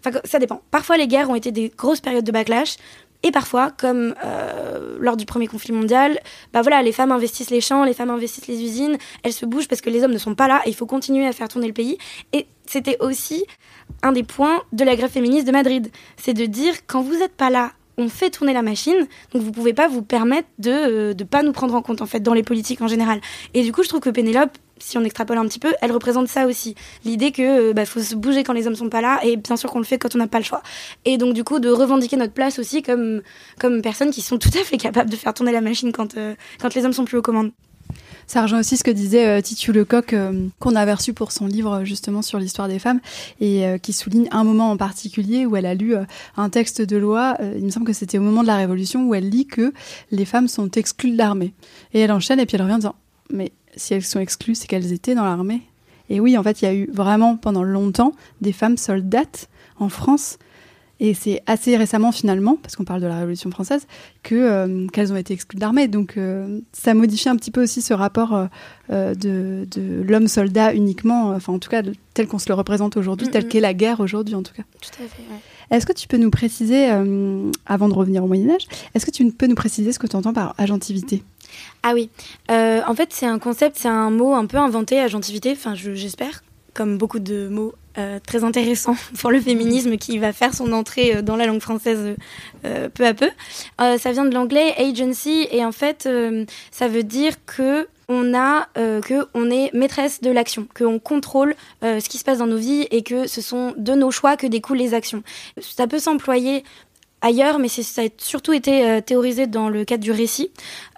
Enfin, ça dépend. Parfois, les guerres ont été des grosses périodes de backlash. Et parfois, comme euh, lors du premier conflit mondial, bah voilà, les femmes investissent les champs, les femmes investissent les usines, elles se bougent parce que les hommes ne sont pas là et il faut continuer à faire tourner le pays. Et c'était aussi un des points de la grève féministe de Madrid. C'est de dire, quand vous n'êtes pas là, on fait tourner la machine, donc vous pouvez pas vous permettre de ne euh, pas nous prendre en compte en fait dans les politiques en général. Et du coup, je trouve que Pénélope si on extrapole un petit peu, elle représente ça aussi. L'idée que euh, bah, faut se bouger quand les hommes sont pas là, et bien sûr qu'on le fait quand on n'a pas le choix. Et donc du coup de revendiquer notre place aussi comme comme personnes qui sont tout à fait capables de faire tourner la machine quand euh, quand les hommes sont plus aux commandes. Ça rejoint aussi ce que disait euh, Lecoq, euh, qu'on avait reçu pour son livre justement sur l'histoire des femmes, et qui souligne un moment en particulier où elle a lu un texte de loi, il me semble que c'était au moment de la Révolution, où elle lit que les femmes sont exclues de l'armée. Et elle enchaîne, et puis elle revient en disant, mais si elles sont exclues, c'est qu'elles étaient dans l'armée. Et oui, en fait, il y a eu vraiment pendant longtemps des femmes soldates en France et c'est assez récemment, finalement, parce qu'on parle de la Révolution française, que euh, qu'elles ont été exclues de l'armée. Donc, euh, ça modifie un petit peu aussi ce rapport euh, de, de l'homme soldat uniquement, enfin, en tout cas, tel qu'on se le représente aujourd'hui, tel qu'est la guerre aujourd'hui, en tout cas. Tout à fait. Est-ce que tu peux nous préciser, avant de revenir au Moyen Âge, est-ce que tu peux nous préciser ce que tu entends par agentivité? Ah oui, en fait c'est un concept, c'est un mot un peu inventé, agentivité, enfin j'espère, comme beaucoup de mots euh, très intéressants *laughs* pour le féminisme qui va faire son entrée euh, dans la langue française euh, peu à peu. ça vient de l'anglais agency et en fait ça veut dire que on a que on est maîtresse de l'action, que on contrôle ce qui se passe dans nos vies et que ce sont de nos choix que découlent les actions. Ça peut s'employer ailleurs, mais ça a surtout été euh, théorisé dans le cadre du récit,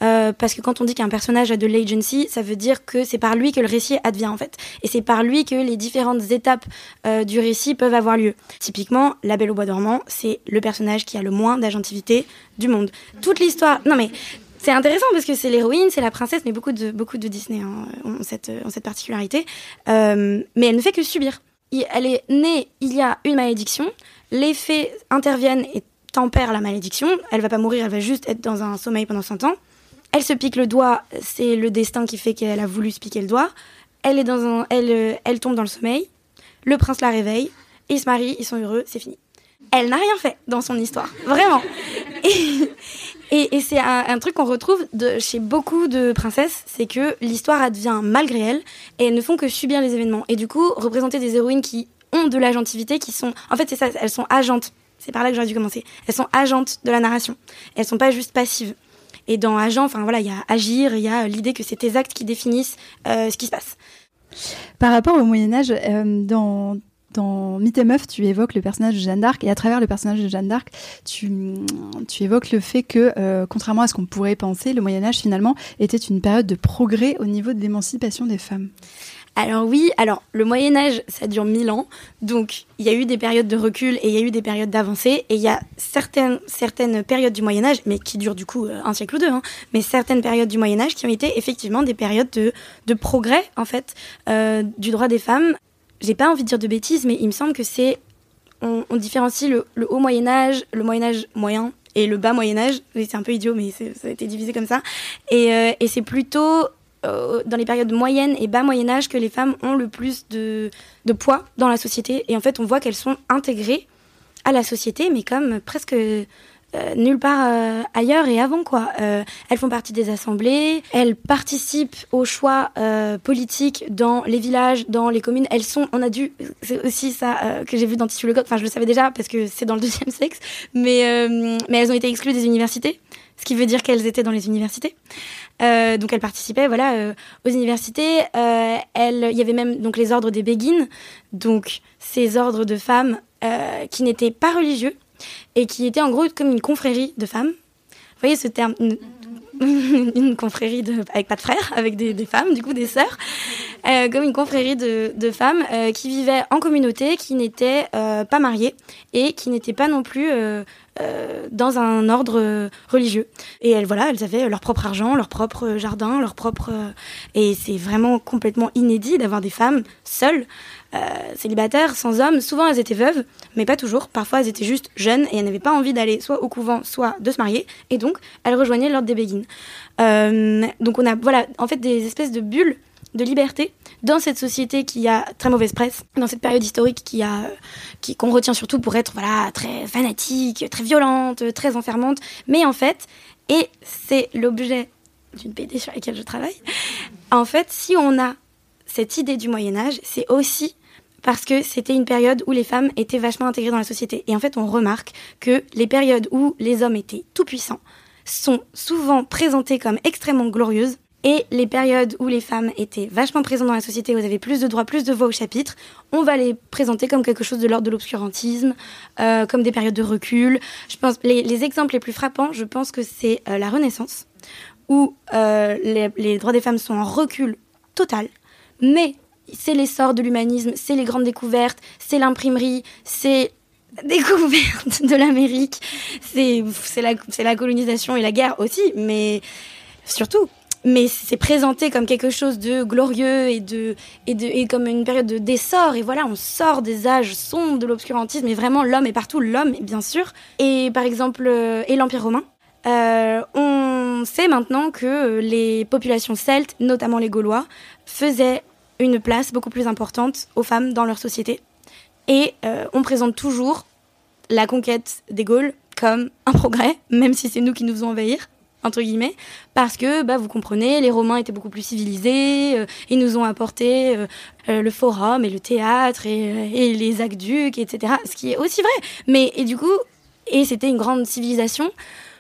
euh, parce que quand on dit qu'un personnage a de l'agency, ça veut dire que c'est par lui que le récit advient en fait, et c'est par lui que les différentes étapes euh, du récit peuvent avoir lieu. Typiquement, La Belle au Bois dormant, c'est le personnage qui a le moins d'agentivité du monde. Toute l'histoire, non mais c'est intéressant parce que c'est l'héroïne, c'est la princesse, mais beaucoup de beaucoup de Disney ont cette ont cette particularité, mais elle ne fait que subir. Elle est née, il y a une malédiction, les faits interviennent et tempère la malédiction. Elle va pas mourir, elle va juste être dans un sommeil pendant 100 ans. Elle se pique le doigt, c'est le destin qui fait qu'elle a voulu se piquer le doigt. Elle, est dans un, elle, euh, elle tombe dans le sommeil. Le prince la réveille. Ils se marient, ils sont heureux, c'est fini. Elle n'a rien fait dans son histoire, vraiment. *laughs* Et, et, c'est un, truc qu'on retrouve chez beaucoup de princesses, c'est que l'histoire advient malgré elles et elles ne font que subir les événements. Et du coup, représenter des héroïnes qui ont de l'agentivité, qui sont, en fait, c'est ça, elles sont agentes c'est par là que j'aurais dû commencer. Elles sont agentes de la narration. Elles sont pas juste passives. Et dans agent, enfin voilà, il y a agir, il y a l'idée que c'est tes actes qui définissent euh, ce qui se passe. Par rapport au Moyen Âge, euh, dans dans Mythe et Meuf, tu évoques le personnage de Jeanne d'Arc et à travers le personnage de Jeanne d'Arc, tu, évoques le fait que, euh, contrairement à ce qu'on pourrait penser, le Moyen Âge finalement était une période de progrès au niveau de l'émancipation des femmes. Alors oui, alors le Moyen Âge, ça dure mille ans, donc il y a eu des périodes de recul et il y a eu des périodes d'avancée, et il y a certaines, certaines périodes du Moyen Âge, mais qui durent du coup euh, un siècle ou deux, hein, mais certaines périodes du Moyen Âge qui ont été effectivement des périodes de, de progrès, en fait, euh, du droit des femmes. J'ai pas envie de dire de bêtises, mais il me semble que c'est... On, différencie le, haut Moyen Âge, le Moyen Âge moyen et le bas Moyen Âge. C'est un peu idiot, mais ça a été divisé comme ça. Et, euh, et c'est plutôt euh, dans les périodes moyennes et bas Moyen Âge que les femmes ont le plus de, poids dans la société. Et en fait, on voit qu'elles sont intégrées à la société, mais comme presque euh, nulle part euh, ailleurs et avant quoi. elles font partie des assemblées, elles participent aux choix politiques dans les villages, dans les communes. Elles sont, on a dû, c'est aussi ça que j'ai vu dans Tissu le Enfin, je le savais déjà parce que c'est dans le deuxième sexe, mais mais elles ont été exclues des universités, ce qui veut dire qu'elles étaient dans les universités. Euh, donc elle participait voilà euh, aux universités. Euh, elle, il y avait même donc les ordres des béguines, donc ces ordres de femmes qui n'étaient pas religieux et qui étaient en gros comme une confrérie de femmes. Vous voyez ce terme une, *laughs* confrérie de, avec pas de frères, avec des, femmes, du coup des sœurs, comme une confrérie de, de femmes qui vivaient en communauté, qui n'étaient pas mariées et qui n'étaient pas non plus euh, dans un ordre religieux. Et elles, voilà, elles avaient leur propre argent, leur propre jardin, leur propre. Euh, et c'est vraiment complètement inédit d'avoir des femmes seules, euh, célibataires, sans hommes. Souvent, elles étaient veuves, mais pas toujours. Parfois, elles étaient juste jeunes et elles n'avaient pas envie d'aller soit au couvent, soit de se marier. Et donc, elles rejoignaient l'ordre des béguines. donc, on a, voilà, en fait, des espèces de bulles de liberté dans cette société qui a très mauvaise presse, dans cette période historique qui a, qui qu'on retient surtout pour être voilà très fanatique, très violente, très enfermante, mais en fait, et c'est l'objet d'une BD sur laquelle je travaille. En fait, si on a cette idée du Moyen Âge, c'est aussi parce que c'était une période où les femmes étaient vachement intégrées dans la société. Et en fait, on remarque que les périodes où les hommes étaient tout puissants sont souvent présentées comme extrêmement glorieuses et les périodes où les femmes étaient vachement présentes dans la société, où elles avaient plus de droits, plus de voix au chapitre, on va les présenter comme quelque chose de l'ordre de l'obscurantisme, euh, comme des périodes de recul. Je pense les, les, exemples les plus frappants, je pense que c'est euh, la Renaissance, où les, les droits des femmes sont en recul total, mais c'est l'essor de l'humanisme, c'est les grandes découvertes, c'est l'imprimerie, c'est découverte de l'Amérique, c'est la, la colonisation et la guerre aussi, mais surtout. Mais c'est présenté comme quelque chose de glorieux et, de, et, de, et comme une période d'essor. Et voilà, on sort des âges sombres de l'obscurantisme. Et vraiment, l'homme est partout, l'homme, bien sûr. Et par exemple, euh, et l'Empire romain. Euh, on sait maintenant que les populations celtes, notamment les Gaulois, faisaient une place beaucoup plus importante aux femmes dans leur société. Et euh, on présente toujours la conquête des Gaules comme un progrès, même si c'est nous qui nous faisons envahir, entre guillemets, parce que, bah, vous comprenez, les Romains étaient beaucoup plus civilisés, euh, ils nous ont apporté euh, le forum et le théâtre et, les aqueducs, etc. Ce qui est aussi vrai. Mais, et du coup, et c'était une grande civilisation,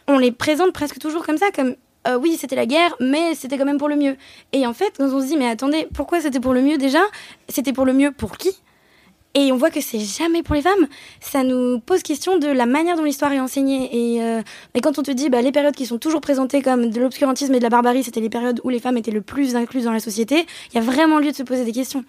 on les présente presque toujours comme ça, comme euh, oui, c'était la guerre, mais c'était quand même pour le mieux. Et en fait, quand on se dit, mais attendez, pourquoi c'était pour le mieux déjà? C'était pour le mieux pour qui? Et on voit que c'est jamais pour les femmes. Ça nous pose question de la manière dont l'histoire est enseignée. Et, euh, quand on te dit, bah, les périodes qui sont toujours présentées comme de l'obscurantisme et de la barbarie, c'était les périodes où les femmes étaient le plus incluses dans la société, il y a vraiment lieu de se poser des questions.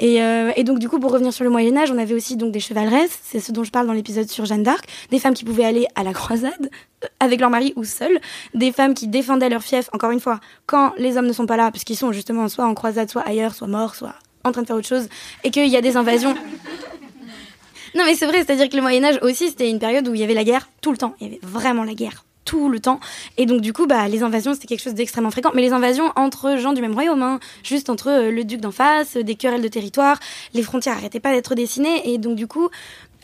Euh, et, donc du coup, pour revenir sur le Moyen Âge, on avait aussi donc des chevaleresses, c'est ce dont je parle dans l'épisode sur Jeanne d'Arc, des femmes qui pouvaient aller à la croisade euh, avec leur mari ou seules, des femmes qui défendaient leur fief, encore une fois, quand les hommes ne sont pas là, parce qu'ils sont justement soit en croisade, soit ailleurs, soit morts, soit en train de faire autre chose, et qu'il y a des invasions. Non mais c'est vrai, c'est-à-dire que le Moyen Âge aussi, c'était une période où il y avait la guerre tout le temps, il y avait vraiment la guerre tout le temps. Et donc, du coup, bah, les invasions, c'était quelque chose d'extrêmement fréquent. Mais les invasions entre gens du même royaume, hein, juste entre euh, le duc d'en face, des querelles de territoire, les frontières arrêtaient pas d'être dessinées. Et donc, du coup,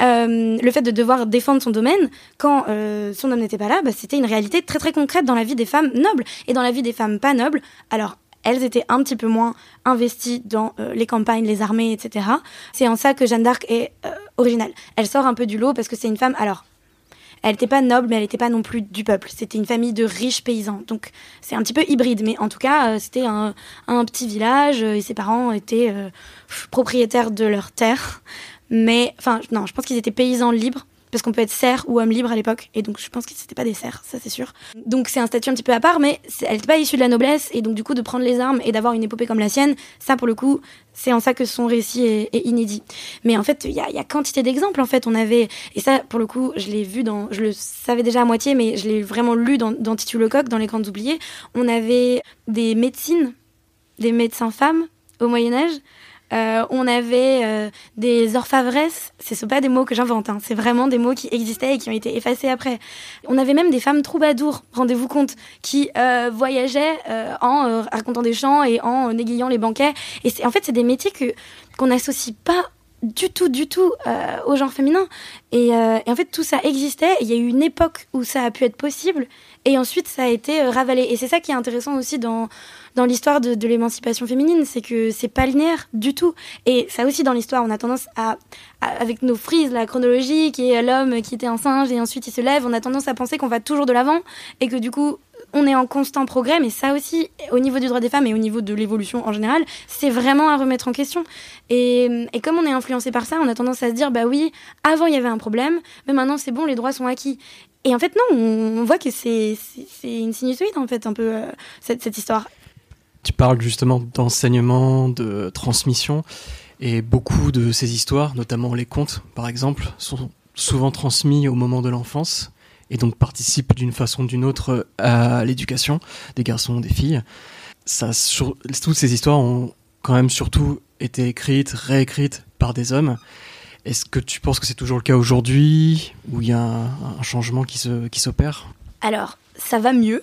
euh, le fait de devoir défendre son domaine quand euh, son homme n'était pas là, bah, c'était une réalité très très concrète dans la vie des femmes nobles et dans la vie des femmes pas nobles. Alors, elles étaient un petit peu moins investies dans les campagnes, les armées, etc. C'est en ça que Jeanne d'Arc est originale. Elle sort un peu du lot parce que c'est une femme. Alors, elle n'était pas noble, mais elle n'était pas non plus du peuple. C'était une famille de riches paysans. Donc c'est un petit peu hybride, mais en tout cas, euh, c'était un, petit village euh, et ses parents étaient euh, propriétaires de leur terre. Mais, enfin, non, je pense qu'ils étaient paysans libres parce qu'on peut être serf ou homme libre à l'époque, et donc je pense que c'était pas des serfs, ça c'est sûr. Donc c'est un statut un petit peu à part, mais elle n'était pas issue de la noblesse, et donc du coup de prendre les armes et d'avoir une épopée comme la sienne, ça pour le coup, c'est en ça que son récit est, inédit. Mais en fait, il y a, quantité d'exemples. En fait, on avait et ça pour le coup, je l'ai vu dans, je le savais déjà à moitié, mais je l'ai vraiment lu dans, dans Titu Lecoq, dans Les Grandes Oubliées. On avait des médecines, des médecins femmes au Moyen Âge euh, on avait euh, des orfavresses, ce sont pas des mots que j'invente, hein. c'est vraiment des mots qui existaient et qui ont été effacés après. On avait même des femmes troubadours, rendez-vous compte, qui euh, voyageaient en racontant des chants et en égayant les banquets. Et en fait, c'est des métiers qu'on n'associe pas du tout, du tout au genre féminin. Et, et, en fait, tout ça existait. Il y a eu une époque où ça a pu être possible, et ensuite ça a été ravalé. Et c'est ça qui est intéressant aussi dans dans l'histoire de, l'émancipation féminine, c'est que c'est pas linéaire du tout. Et ça aussi dans l'histoire, on a tendance à, avec nos frises, la chronologie, qui est l'homme qui était un singe et ensuite il se lève, on a tendance à penser qu'on va toujours de l'avant et que du coup on est en constant progrès, mais ça aussi, au niveau du droit des femmes et au niveau de l'évolution en général, c'est vraiment à remettre en question. Et, comme on est influencé par ça, on a tendance à se dire, bah oui, avant il y avait un problème, mais maintenant c'est bon, les droits sont acquis. Et en fait, non, on, voit que c'est une sinusoïde, en fait, un peu, euh, cette, cette histoire. Tu parles justement d'enseignement, de transmission, et beaucoup de ces histoires, notamment les contes par exemple, sont souvent transmis au moment de l'enfance et donc participent d'une façon ou d'une autre à l'éducation des garçons, des filles. Ça, toutes ces histoires ont quand même surtout été écrites, réécrites par des hommes. Est-ce que tu penses que c'est toujours le cas aujourd'hui, où il y a un, un changement qui s'opère qui Alors, ça va mieux,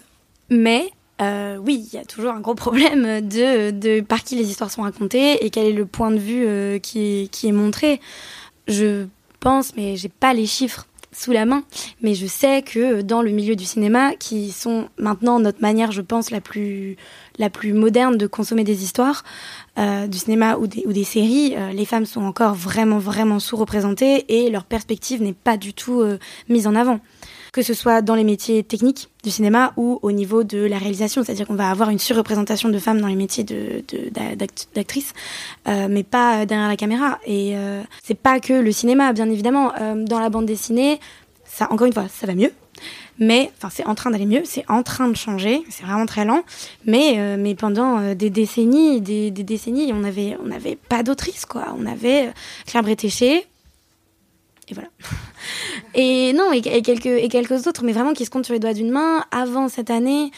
mais euh, oui, il y a toujours un gros problème de, de, par qui les histoires sont racontées et quel est le point de vue euh, qui, qui est montré. Je pense, mais j'ai pas les chiffres sous la main, mais je sais que dans le milieu du cinéma, qui sont maintenant notre manière, je pense, la plus, la plus moderne de consommer des histoires, euh, du cinéma ou des, ou des séries, euh, les femmes sont encore vraiment, vraiment sous-représentées et leur perspective n'est pas du tout euh, mise en avant que ce soit dans les métiers techniques du cinéma ou au niveau de la réalisation, c'est-à-dire qu'on va avoir une surreprésentation de femmes dans les métiers d'actrices, euh, mais pas derrière la caméra. Et euh, c'est pas que le cinéma, bien évidemment. Euh, dans la bande dessinée, ça, encore une fois, ça va mieux. mais enfin c'est en train d'aller mieux, c'est en train de changer, c'est vraiment très lent, mais euh, mais pendant euh, des décennies, des, des, décennies, on avait on n'avait pas d'autrice quoi, on avait euh, Claire Bretéché, et voilà. *laughs* Et non, et, quelques, et quelques autres, mais vraiment qui se comptent sur les doigts d'une main. Avant cette année,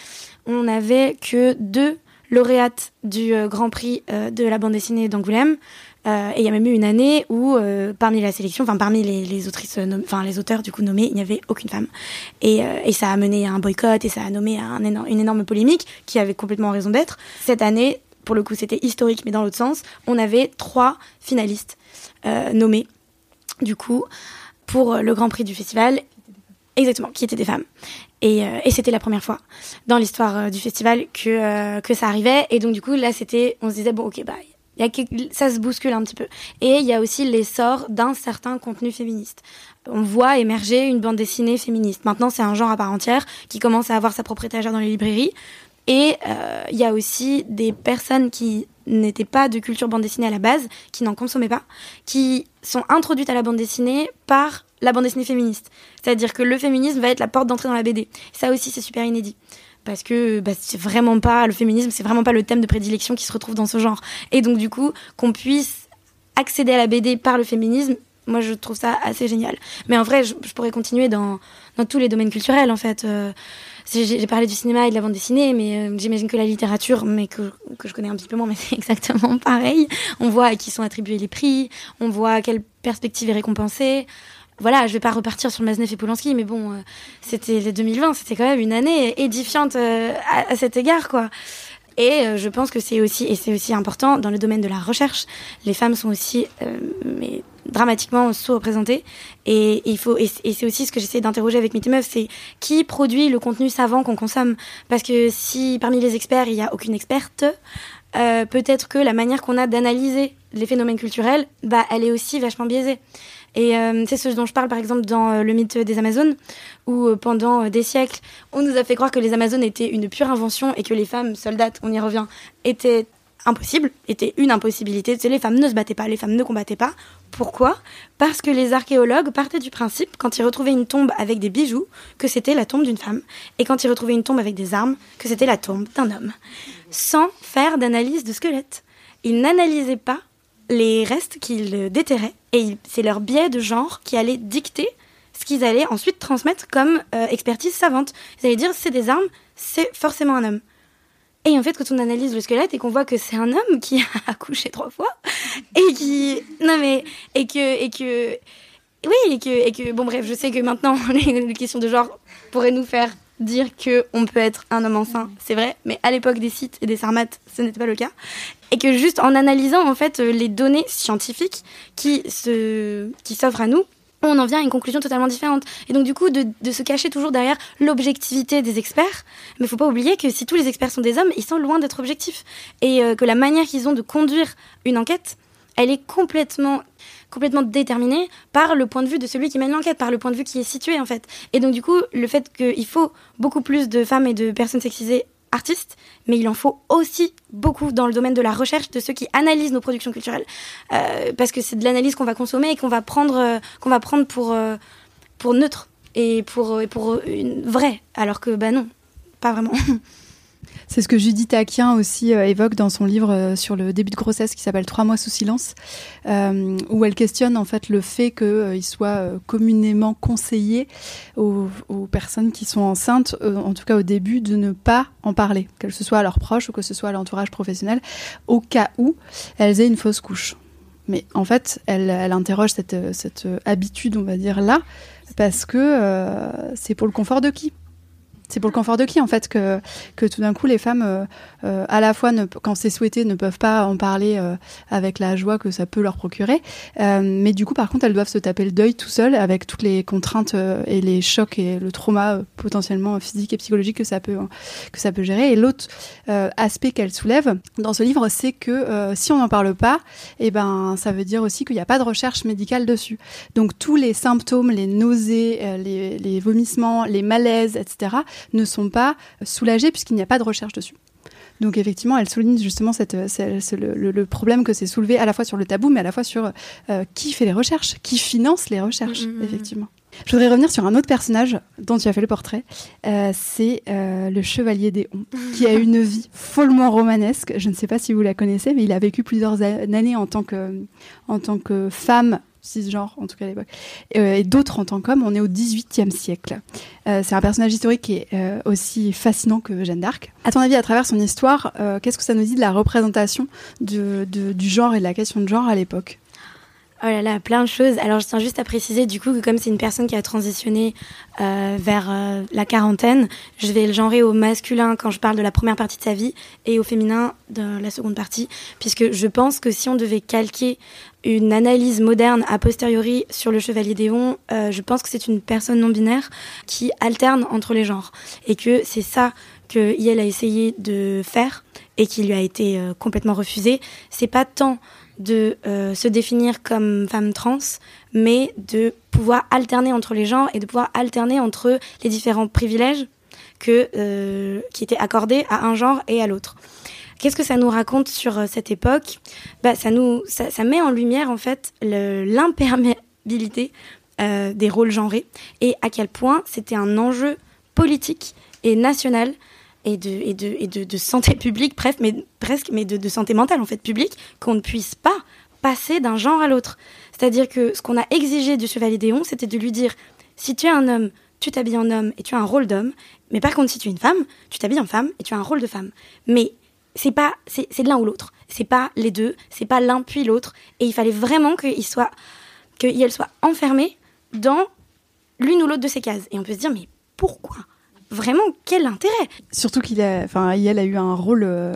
on n'avait que deux lauréates du Grand Prix de la bande dessinée d'Angoulême. Euh, et il y a même eu une année où, euh, parmi la sélection, enfin parmi les, les autrices, enfin les auteurs du coup nommés, il n'y avait aucune femme. Et, euh, et, ça a mené à un boycott et ça a nommé à une énorme polémique qui avait complètement raison d'être. Cette année, pour le coup, c'était historique, mais dans l'autre sens, on avait trois finalistes nommés, du coup, pour le Grand Prix du festival. Exactement, qui étaient des femmes. Et, et c'était la première fois dans l'histoire du festival que, que ça arrivait. Et donc, du coup, là, c'était, on se disait, bon, ok, bah, ça se bouscule un petit peu. Et il y a aussi l'essor d'un certain contenu féministe. On voit émerger une bande dessinée féministe. Maintenant, c'est un genre à part entière qui commence à avoir sa propre étagère dans les librairies. Et euh, il y a aussi des personnes qui n'étaient pas de culture bande dessinée à la base, qui n'en consommaient pas, qui sont introduites à la bande dessinée par la bande dessinée féministe. C'est-à-dire que le féminisme va être la porte d'entrée dans la BD. Ça aussi, c'est super inédit parce que bah, c'est vraiment pas le féminisme, c'est vraiment pas le thème de prédilection qui se retrouve dans ce genre. Et donc du coup, qu'on puisse accéder à la BD par le féminisme, moi je trouve ça assez génial. Mais en vrai, je, pourrais continuer dans, tous les domaines culturels en fait. Euh, j'ai parlé du cinéma et de la bande dessinée, mais euh, j'imagine que la littérature, mais que, que, je connais un petit peu moins, mais *laughs* c'est exactement pareil. On voit à qui sont attribués les prix, on voit quelle perspective est récompensée voilà, je vais pas repartir sur Maznev et Polanski, mais bon, euh, c'était les 2020, c'était quand même une année édifiante euh, à, cet égard, quoi. Et euh, je pense que c'est aussi, et c'est aussi important dans le domaine de la recherche, les femmes sont aussi, mais dramatiquement sous-représentées. Et, il faut, et, c'est aussi ce que j'essaie d'interroger avec Meuf, c'est qui produit le contenu savant qu'on consomme? Parce que si parmi les experts il y a aucune experte, peut-être que la manière qu'on a d'analyser les phénomènes culturels, bah, elle est aussi vachement biaisée. Et euh, c'est ce dont je parle par exemple dans euh, le mythe des Amazones, où euh, pendant des siècles, on nous a fait croire que les Amazones étaient une pure invention et que les femmes soldates, on y revient, étaient impossibles, étaient une impossibilité. les femmes ne se battaient pas, les femmes ne combattaient pas. Pourquoi? Parce que les archéologues partaient du principe, quand ils retrouvaient une tombe avec des bijoux, que c'était la tombe d'une femme, et quand ils retrouvaient une tombe avec des armes, que c'était la tombe d'un homme, sans faire d'analyse de squelette. Ils n'analysaient pas les restes qu'ils déterraient. Et c'est leur biais de genre qui allait dicter ce qu'ils allaient ensuite transmettre comme euh, expertise savante. Ils allaient dire c'est des armes, c'est forcément un homme. Et en fait, quand on analyse le squelette et qu'on voit que c'est un homme qui a *laughs* accouché trois fois et qui non mais et que et que oui et que et que bon bref, je sais que maintenant *laughs* les questions de genre pourraient nous faire dire que on peut être un homme enceint, c'est vrai, mais à l'époque des sites et des sarmates, ce n'était pas le cas. Et que juste en analysant en fait les données scientifiques qui se qui s'offrent à nous, on en vient à une conclusion totalement différente. Et donc du coup, de, de se cacher toujours derrière l'objectivité des experts, mais faut pas oublier que si tous les experts sont des hommes, ils sont loin d'être objectifs. Et euh, que la manière qu'ils ont de conduire une enquête, elle est complètement complètement déterminée par le point de vue de celui qui mène l'enquête, par le point de vue qui est situé en fait. Et donc du coup, le fait qu'il faut beaucoup plus de femmes et de personnes sexisées artistes, mais il en faut aussi beaucoup dans le domaine de la recherche de ceux qui analysent nos productions culturelles, euh, parce que c'est de l'analyse qu'on va consommer et qu'on va prendre, euh, qu'on va prendre pour euh, pour neutre et pour pour une vraie, alors que bah non, pas vraiment. *laughs* C'est ce que Judith Aquien aussi euh, évoque dans son livre euh, sur le début de grossesse qui s'appelle Trois mois sous silence, euh, où elle questionne en fait le fait qu'il soit communément conseillé aux, personnes qui sont enceintes, en tout cas au début, de ne pas en parler, que ce soit à leurs proches ou que ce soit à l'entourage professionnel, au cas où elles aient une fausse couche. Mais en fait, elle, interroge cette, habitude, on va dire là, parce que c'est pour le confort de qui? C'est pour le confort de qui en fait que, tout d'un coup les femmes euh, euh, à la fois quand c'est souhaité ne peuvent pas en parler euh, avec la joie que ça peut leur procurer. Mais du coup par contre elles doivent se taper le deuil tout seul avec toutes les contraintes et les chocs et le trauma potentiellement physique et psychologique que ça peut que ça peut gérer. Et l'autre aspect qu'elle soulève dans ce livre c'est que si on n'en parle pas eh ben ça veut dire aussi qu'il n'y a pas de recherche médicale dessus. Donc tous les symptômes les nausées les vomissements les malaises etc ne sont pas soulagés puisqu'il n'y a pas de recherche dessus. Donc effectivement, elle souligne justement cette, le, problème que c'est soulevé à la fois sur le tabou, mais à la fois sur qui fait les recherches, qui finance les recherches, mm, mm, effectivement. Je voudrais revenir sur un autre personnage dont tu as fait le portrait. Euh, c'est euh, le Chevalier d'Éon, qui a une *laughs* vie follement romanesque. Je ne sais pas si vous la connaissez, mais il a vécu plusieurs années en tant que, en tant que femme cisgenre, en tout cas à l'époque, euh, et d'autres en tant qu'homme. On est au XVIIIe siècle. c'est un personnage historique qui est aussi fascinant que Jeanne d'Arc. À ton avis, à travers son histoire, qu'est-ce que ça nous dit de la représentation du genre et de la question de genre à l'époque? Oh là là, plein de choses. Alors je tiens juste à préciser du coup que comme c'est une personne qui a transitionné euh, vers euh, la quarantaine, je vais le genrer au masculin quand je parle de la première partie de sa vie et au féminin de la seconde partie, puisque je pense que si on devait calquer une analyse moderne a posteriori sur le Chevalier d'Éon, euh, je pense que c'est une personne non binaire qui alterne entre les genres et que c'est ça que Yel a essayé de faire et qui lui a été complètement refusé. C'est pas tant de euh, se définir comme femme trans, mais de pouvoir alterner entre les genres et de pouvoir alterner entre les différents privilèges que, euh, qui étaient accordés à un genre et à l'autre. Qu'est-ce que ça nous raconte sur euh, cette époque? Bah, ça, nous, ça, met en lumière en fait l'imperméabilité des rôles genrés et à quel point c'était un enjeu politique et national et de, santé *laughs* publique, bref, mais, presque, mais de, santé mentale en fait publique, qu'on ne puisse pas passer d'un genre à l'autre. C'est-à-dire que ce qu'on a exigé du chevalier d'Éon, c'était de lui dire si tu es un homme, tu t'habilles en homme et tu as un rôle d'homme, mais par contre si tu es une femme, tu t'habilles en femme et tu as un rôle de femme. Mais c'est pas c'est l'un ou l'autre. C'est pas les deux, c'est pas l'un puis l'autre et il fallait vraiment qu'il soit qu'elle soit enfermée dans l'une ou l'autre de ces cases. Et on peut se dire mais pourquoi? Vraiment quel intérêt Surtout qu'il a, enfin, a eu un rôle euh,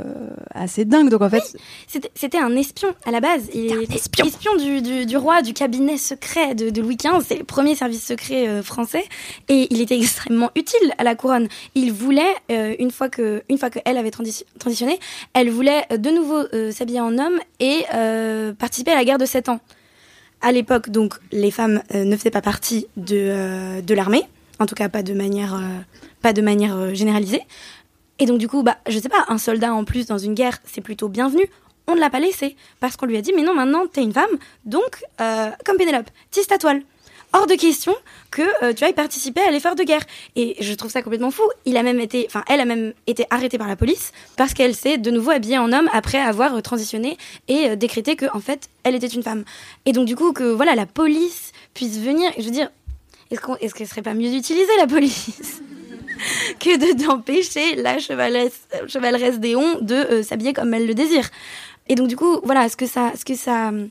assez dingue. Donc en fait, c'était un espion à la base. Il un espion, espion du, du, roi, du cabinet secret de, de Louis XV. C'est le premier service secret euh, français et il était extrêmement utile à la couronne. Il voulait euh, une fois que une fois que elle avait transitionné, elle voulait de nouveau s'habiller en homme et participer à la guerre de 7 ans. À l'époque, donc, les femmes ne faisaient pas partie de, de l'armée en tout cas pas de manière de manière euh, généralisée. Et donc du coup, bah, je sais pas, un soldat en plus dans une guerre, c'est plutôt bienvenu. On ne l'a pas laissé parce qu'on lui a dit mais non maintenant t'es une femme, donc euh, comme Pénélope, tisse ta toile. Hors de question que euh, tu ailles participer à l'effort de guerre. Et je trouve ça complètement fou. Il a même été, enfin, elle a même été arrêtée par la police parce qu'elle s'est de nouveau habillée en homme après avoir transitionné et décrété que en fait, elle était une femme. Et donc du coup que voilà, la police puisse venir. Je veux dire, est-ce qu'on, est-ce qu'elle serait pas mieux d'utiliser la police? *laughs* que de d'empêcher la chevaleresse d'Éon de euh, s'habiller comme elle le désire. Et donc du coup, voilà, ce que ça, ce que ça hum,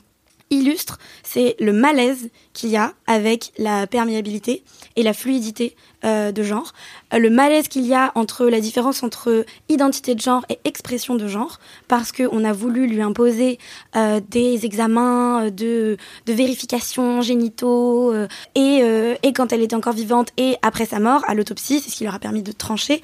illustre, c'est le malaise qu'il y a avec la perméabilité et la fluidité euh, de genre, euh, le malaise qu'il y a entre la différence entre identité de genre et expression de genre, parce qu'on a voulu lui imposer euh, des examens de, de vérification génitaux, et, et quand elle était encore vivante et après sa mort, à l'autopsie, c'est ce qui leur a permis de trancher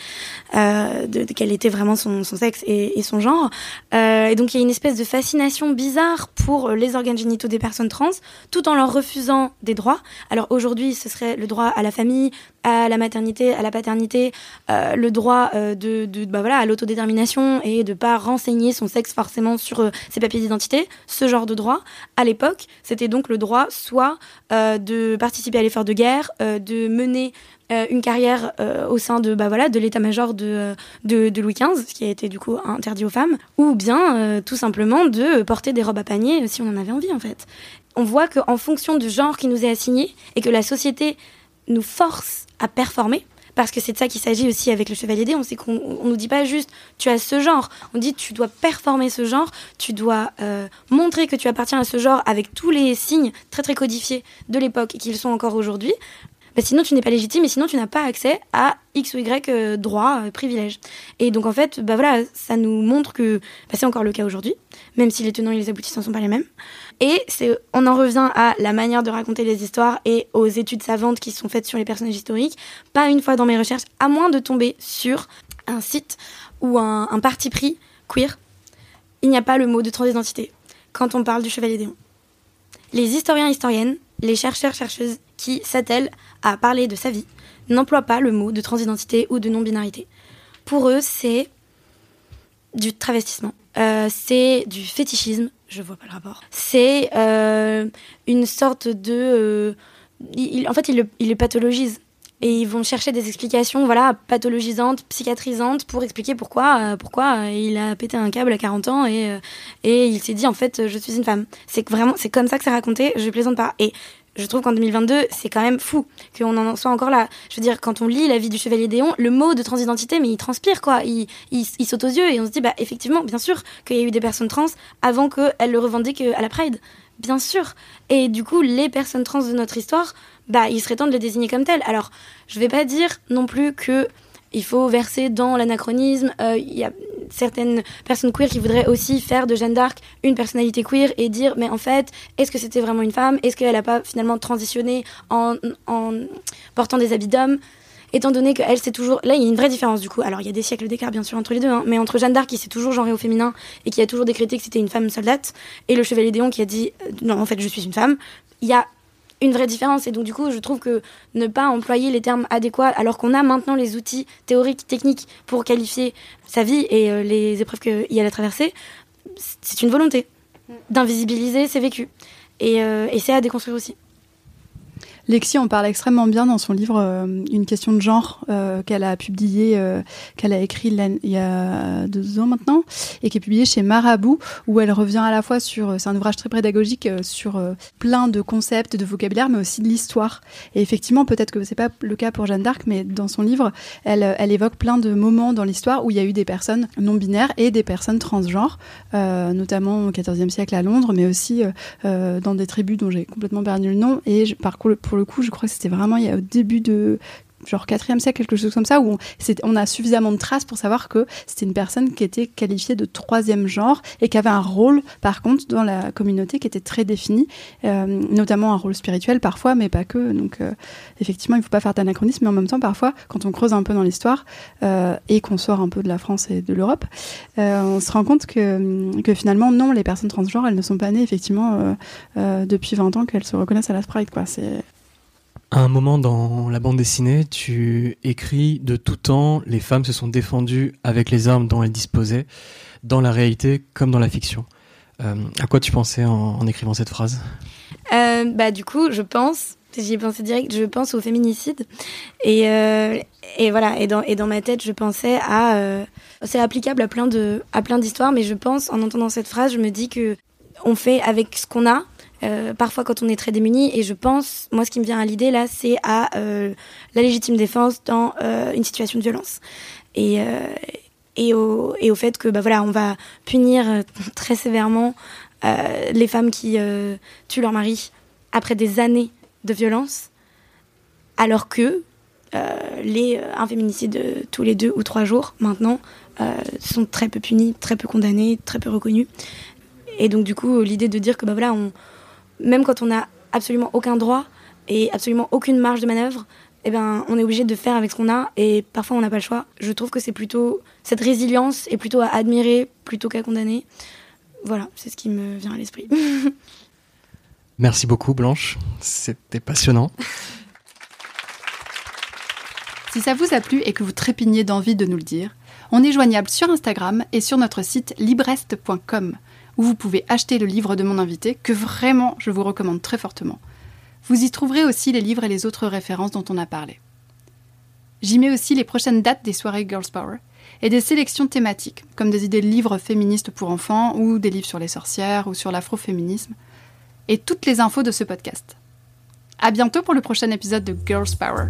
de, quel était vraiment son, sexe et, son genre. et donc il y a une espèce de fascination bizarre pour les organes génitaux des personnes trans, tout en leur refusant des droits. Alors aujourd'hui, ce serait le droit à la famille, à la maternité, à la paternité, euh, le droit euh, de, bah voilà, à l'autodétermination et de pas renseigner son sexe forcément sur euh, ses papiers d'identité. Ce genre de droit, à l'époque, c'était donc le droit soit de participer à l'effort de guerre, de mener une carrière au sein de bah voilà de l'état-major de, Louis XV, ce qui a été du coup interdit aux femmes, ou bien tout simplement de porter des robes à panier si on en avait envie en fait on voit qu'en fonction du genre qui nous est assigné et que la société nous force à performer, parce que c'est de ça qu'il s'agit aussi avec le chevalier D, on ne nous dit pas juste tu as ce genre, on dit tu dois performer ce genre, tu dois euh, montrer que tu appartiens à ce genre avec tous les signes très très codifiés de l'époque et qu'ils sont encore aujourd'hui. Bah, sinon tu n'es pas légitime et sinon tu n'as pas accès à X ou Y euh, droits, euh, privilèges. Et donc en fait, bah voilà, ça nous montre que bah, c'est encore le cas aujourd'hui, même si les tenants et les aboutissants ne sont pas les mêmes. Et c'est, on en revient à la manière de raconter les histoires et aux études savantes qui sont faites sur les personnages historiques. Pas une fois dans mes recherches, à moins de tomber sur un site ou un, parti pris queer, il n'y a pas le mot de transidentité quand on parle du Chevalier Déon. Les historiens historiennes, les chercheurs chercheuses qui s'attellent à parler de sa vie n'emploient pas le mot de transidentité ou de non-binarité. Pour eux, c'est du travestissement. Euh, c'est du fétichisme, je vois pas le rapport. C'est euh, une sorte de... en fait, il il le pathologise et ils vont chercher des explications voilà pathologisantes, psychiatrisantes pour expliquer pourquoi euh, pourquoi euh, il a pété un câble à 40 ans et euh, et il s'est dit en fait je suis une femme. C'est vraiment c'est comme ça que c'est raconté, je plaisante pas et je trouve qu'en 2022, c'est quand même fou qu'on en soit encore là. Je veux dire, quand on lit La vie du chevalier Déon, le mot de transidentité, mais il transpire, quoi. Il, il, saute aux yeux et on se dit, bah, effectivement, bien sûr qu'il y a eu des personnes trans avant qu'elles le revendiquent à la Pride. Bien sûr. Et du coup, les personnes trans de notre histoire, bah, il serait temps de les désigner comme telles. Alors, je vais pas dire non plus que il faut verser dans l'anachronisme. Euh, il y a certaines personnes queer qui voudraient aussi faire de Jeanne d'Arc une personnalité queer et dire mais en fait est-ce que c'était vraiment une femme? Est-ce qu'elle n'a pas finalement transitionné en, en portant des habits d'homme? Étant donné qu'elle c'est toujours là il y a une vraie différence du coup alors il y a des siècles d'écart bien sûr entre les deux hein, mais entre Jeanne d'Arc qui s'est toujours genrée au féminin et qui a toujours décrété que c'était une femme soldate et le chevalier Déon qui a dit euh, non en fait je suis une femme il y a une vraie différence. Et donc, du coup, je trouve que ne pas employer les termes adéquats, alors qu'on a maintenant les outils théoriques, techniques pour qualifier sa vie et euh, les épreuves qu'il a traversées, c'est une volonté d'invisibiliser ses vécus. Et, euh, et c'est à déconstruire aussi. Lexi en parle extrêmement bien dans son livre euh, Une question de genre euh, qu'elle a publié, euh, qu'elle a écrit il y a deux ans maintenant et qui est publié chez Marabout où elle revient à la fois sur, c'est un ouvrage très pédagogique sur plein de concepts, de vocabulaire mais aussi de l'histoire. Et effectivement, peut-être que c'est pas le cas pour Jeanne d'Arc, mais dans son livre, elle, évoque plein de moments dans l'histoire où il y a eu des personnes non binaires et des personnes transgenres, notamment au XIVe siècle à Londres, mais aussi dans des tribus dont j'ai complètement perdu le nom. Et je, par, pour le coup, je crois que c'était vraiment il y a au début de genre 4e siècle, quelque chose comme ça, où on, a suffisamment de traces pour savoir que c'était une personne qui était qualifiée de troisième genre et qui avait un rôle, par contre, dans la communauté qui était très défini, euh, notamment un rôle spirituel parfois, mais pas que. Donc, euh, effectivement, il ne faut pas faire d'anachronisme, mais en même temps, parfois, quand on creuse un peu dans l'histoire euh, et qu'on sort un peu de la France et de l'Europe, on se rend compte que, finalement, non, les personnes transgenres, elles ne sont pas nées, effectivement, depuis 20 ans qu'elles se reconnaissent à la Sprite, quoi. À un moment dans la bande dessinée, tu écris de tout temps, les femmes se sont défendues avec les armes dont elles disposaient, dans la réalité comme dans la fiction. Euh, à quoi tu pensais en, écrivant cette phrase? Euh, Bah du coup, je pense, j'y ai pensé direct, je pense au féminicide. Et, euh, et voilà, et dans, et dans ma tête, je pensais à... c'est applicable à plein à plein d'histoires, mais je pense, en entendant cette phrase, je me dis que on fait avec ce qu'on a, euh, parfois quand on est très démuni. Et je pense, moi, ce qui me vient à l'idée là, c'est à euh, la légitime défense dans euh, une situation de violence. Et, et, au, et au fait que, bah voilà, on va punir très sévèrement les femmes qui tuent leur mari après des années de violence, alors que les un féminicide tous les deux ou trois jours maintenant sont très peu punis, très peu condamnés, très peu reconnus. Et donc du coup, l'idée de dire que bah voilà, on, même quand on n'a absolument aucun droit et absolument aucune marge de manœuvre, eh ben, on est obligé de faire avec ce qu'on a et parfois on n'a pas le choix. Je trouve que c'est plutôt cette résilience est plutôt à admirer plutôt qu'à condamner. Voilà, c'est ce qui me vient à l'esprit. *laughs* Merci beaucoup Blanche, c'était passionnant. Si ça vous a plu et que vous trépignez d'envie de nous le dire, on est joignable sur Instagram et sur notre site librest.com où vous pouvez acheter le livre de mon invité, que vraiment je vous recommande très fortement. Vous y trouverez aussi les livres et les autres références dont on a parlé. J'y mets aussi les prochaines dates des soirées Girls Power et des sélections thématiques, comme des idées de livres féministes pour enfants ou des livres sur les sorcières ou sur l'afroféminisme, et toutes les infos de ce podcast. À bientôt pour le prochain épisode de Girls Power.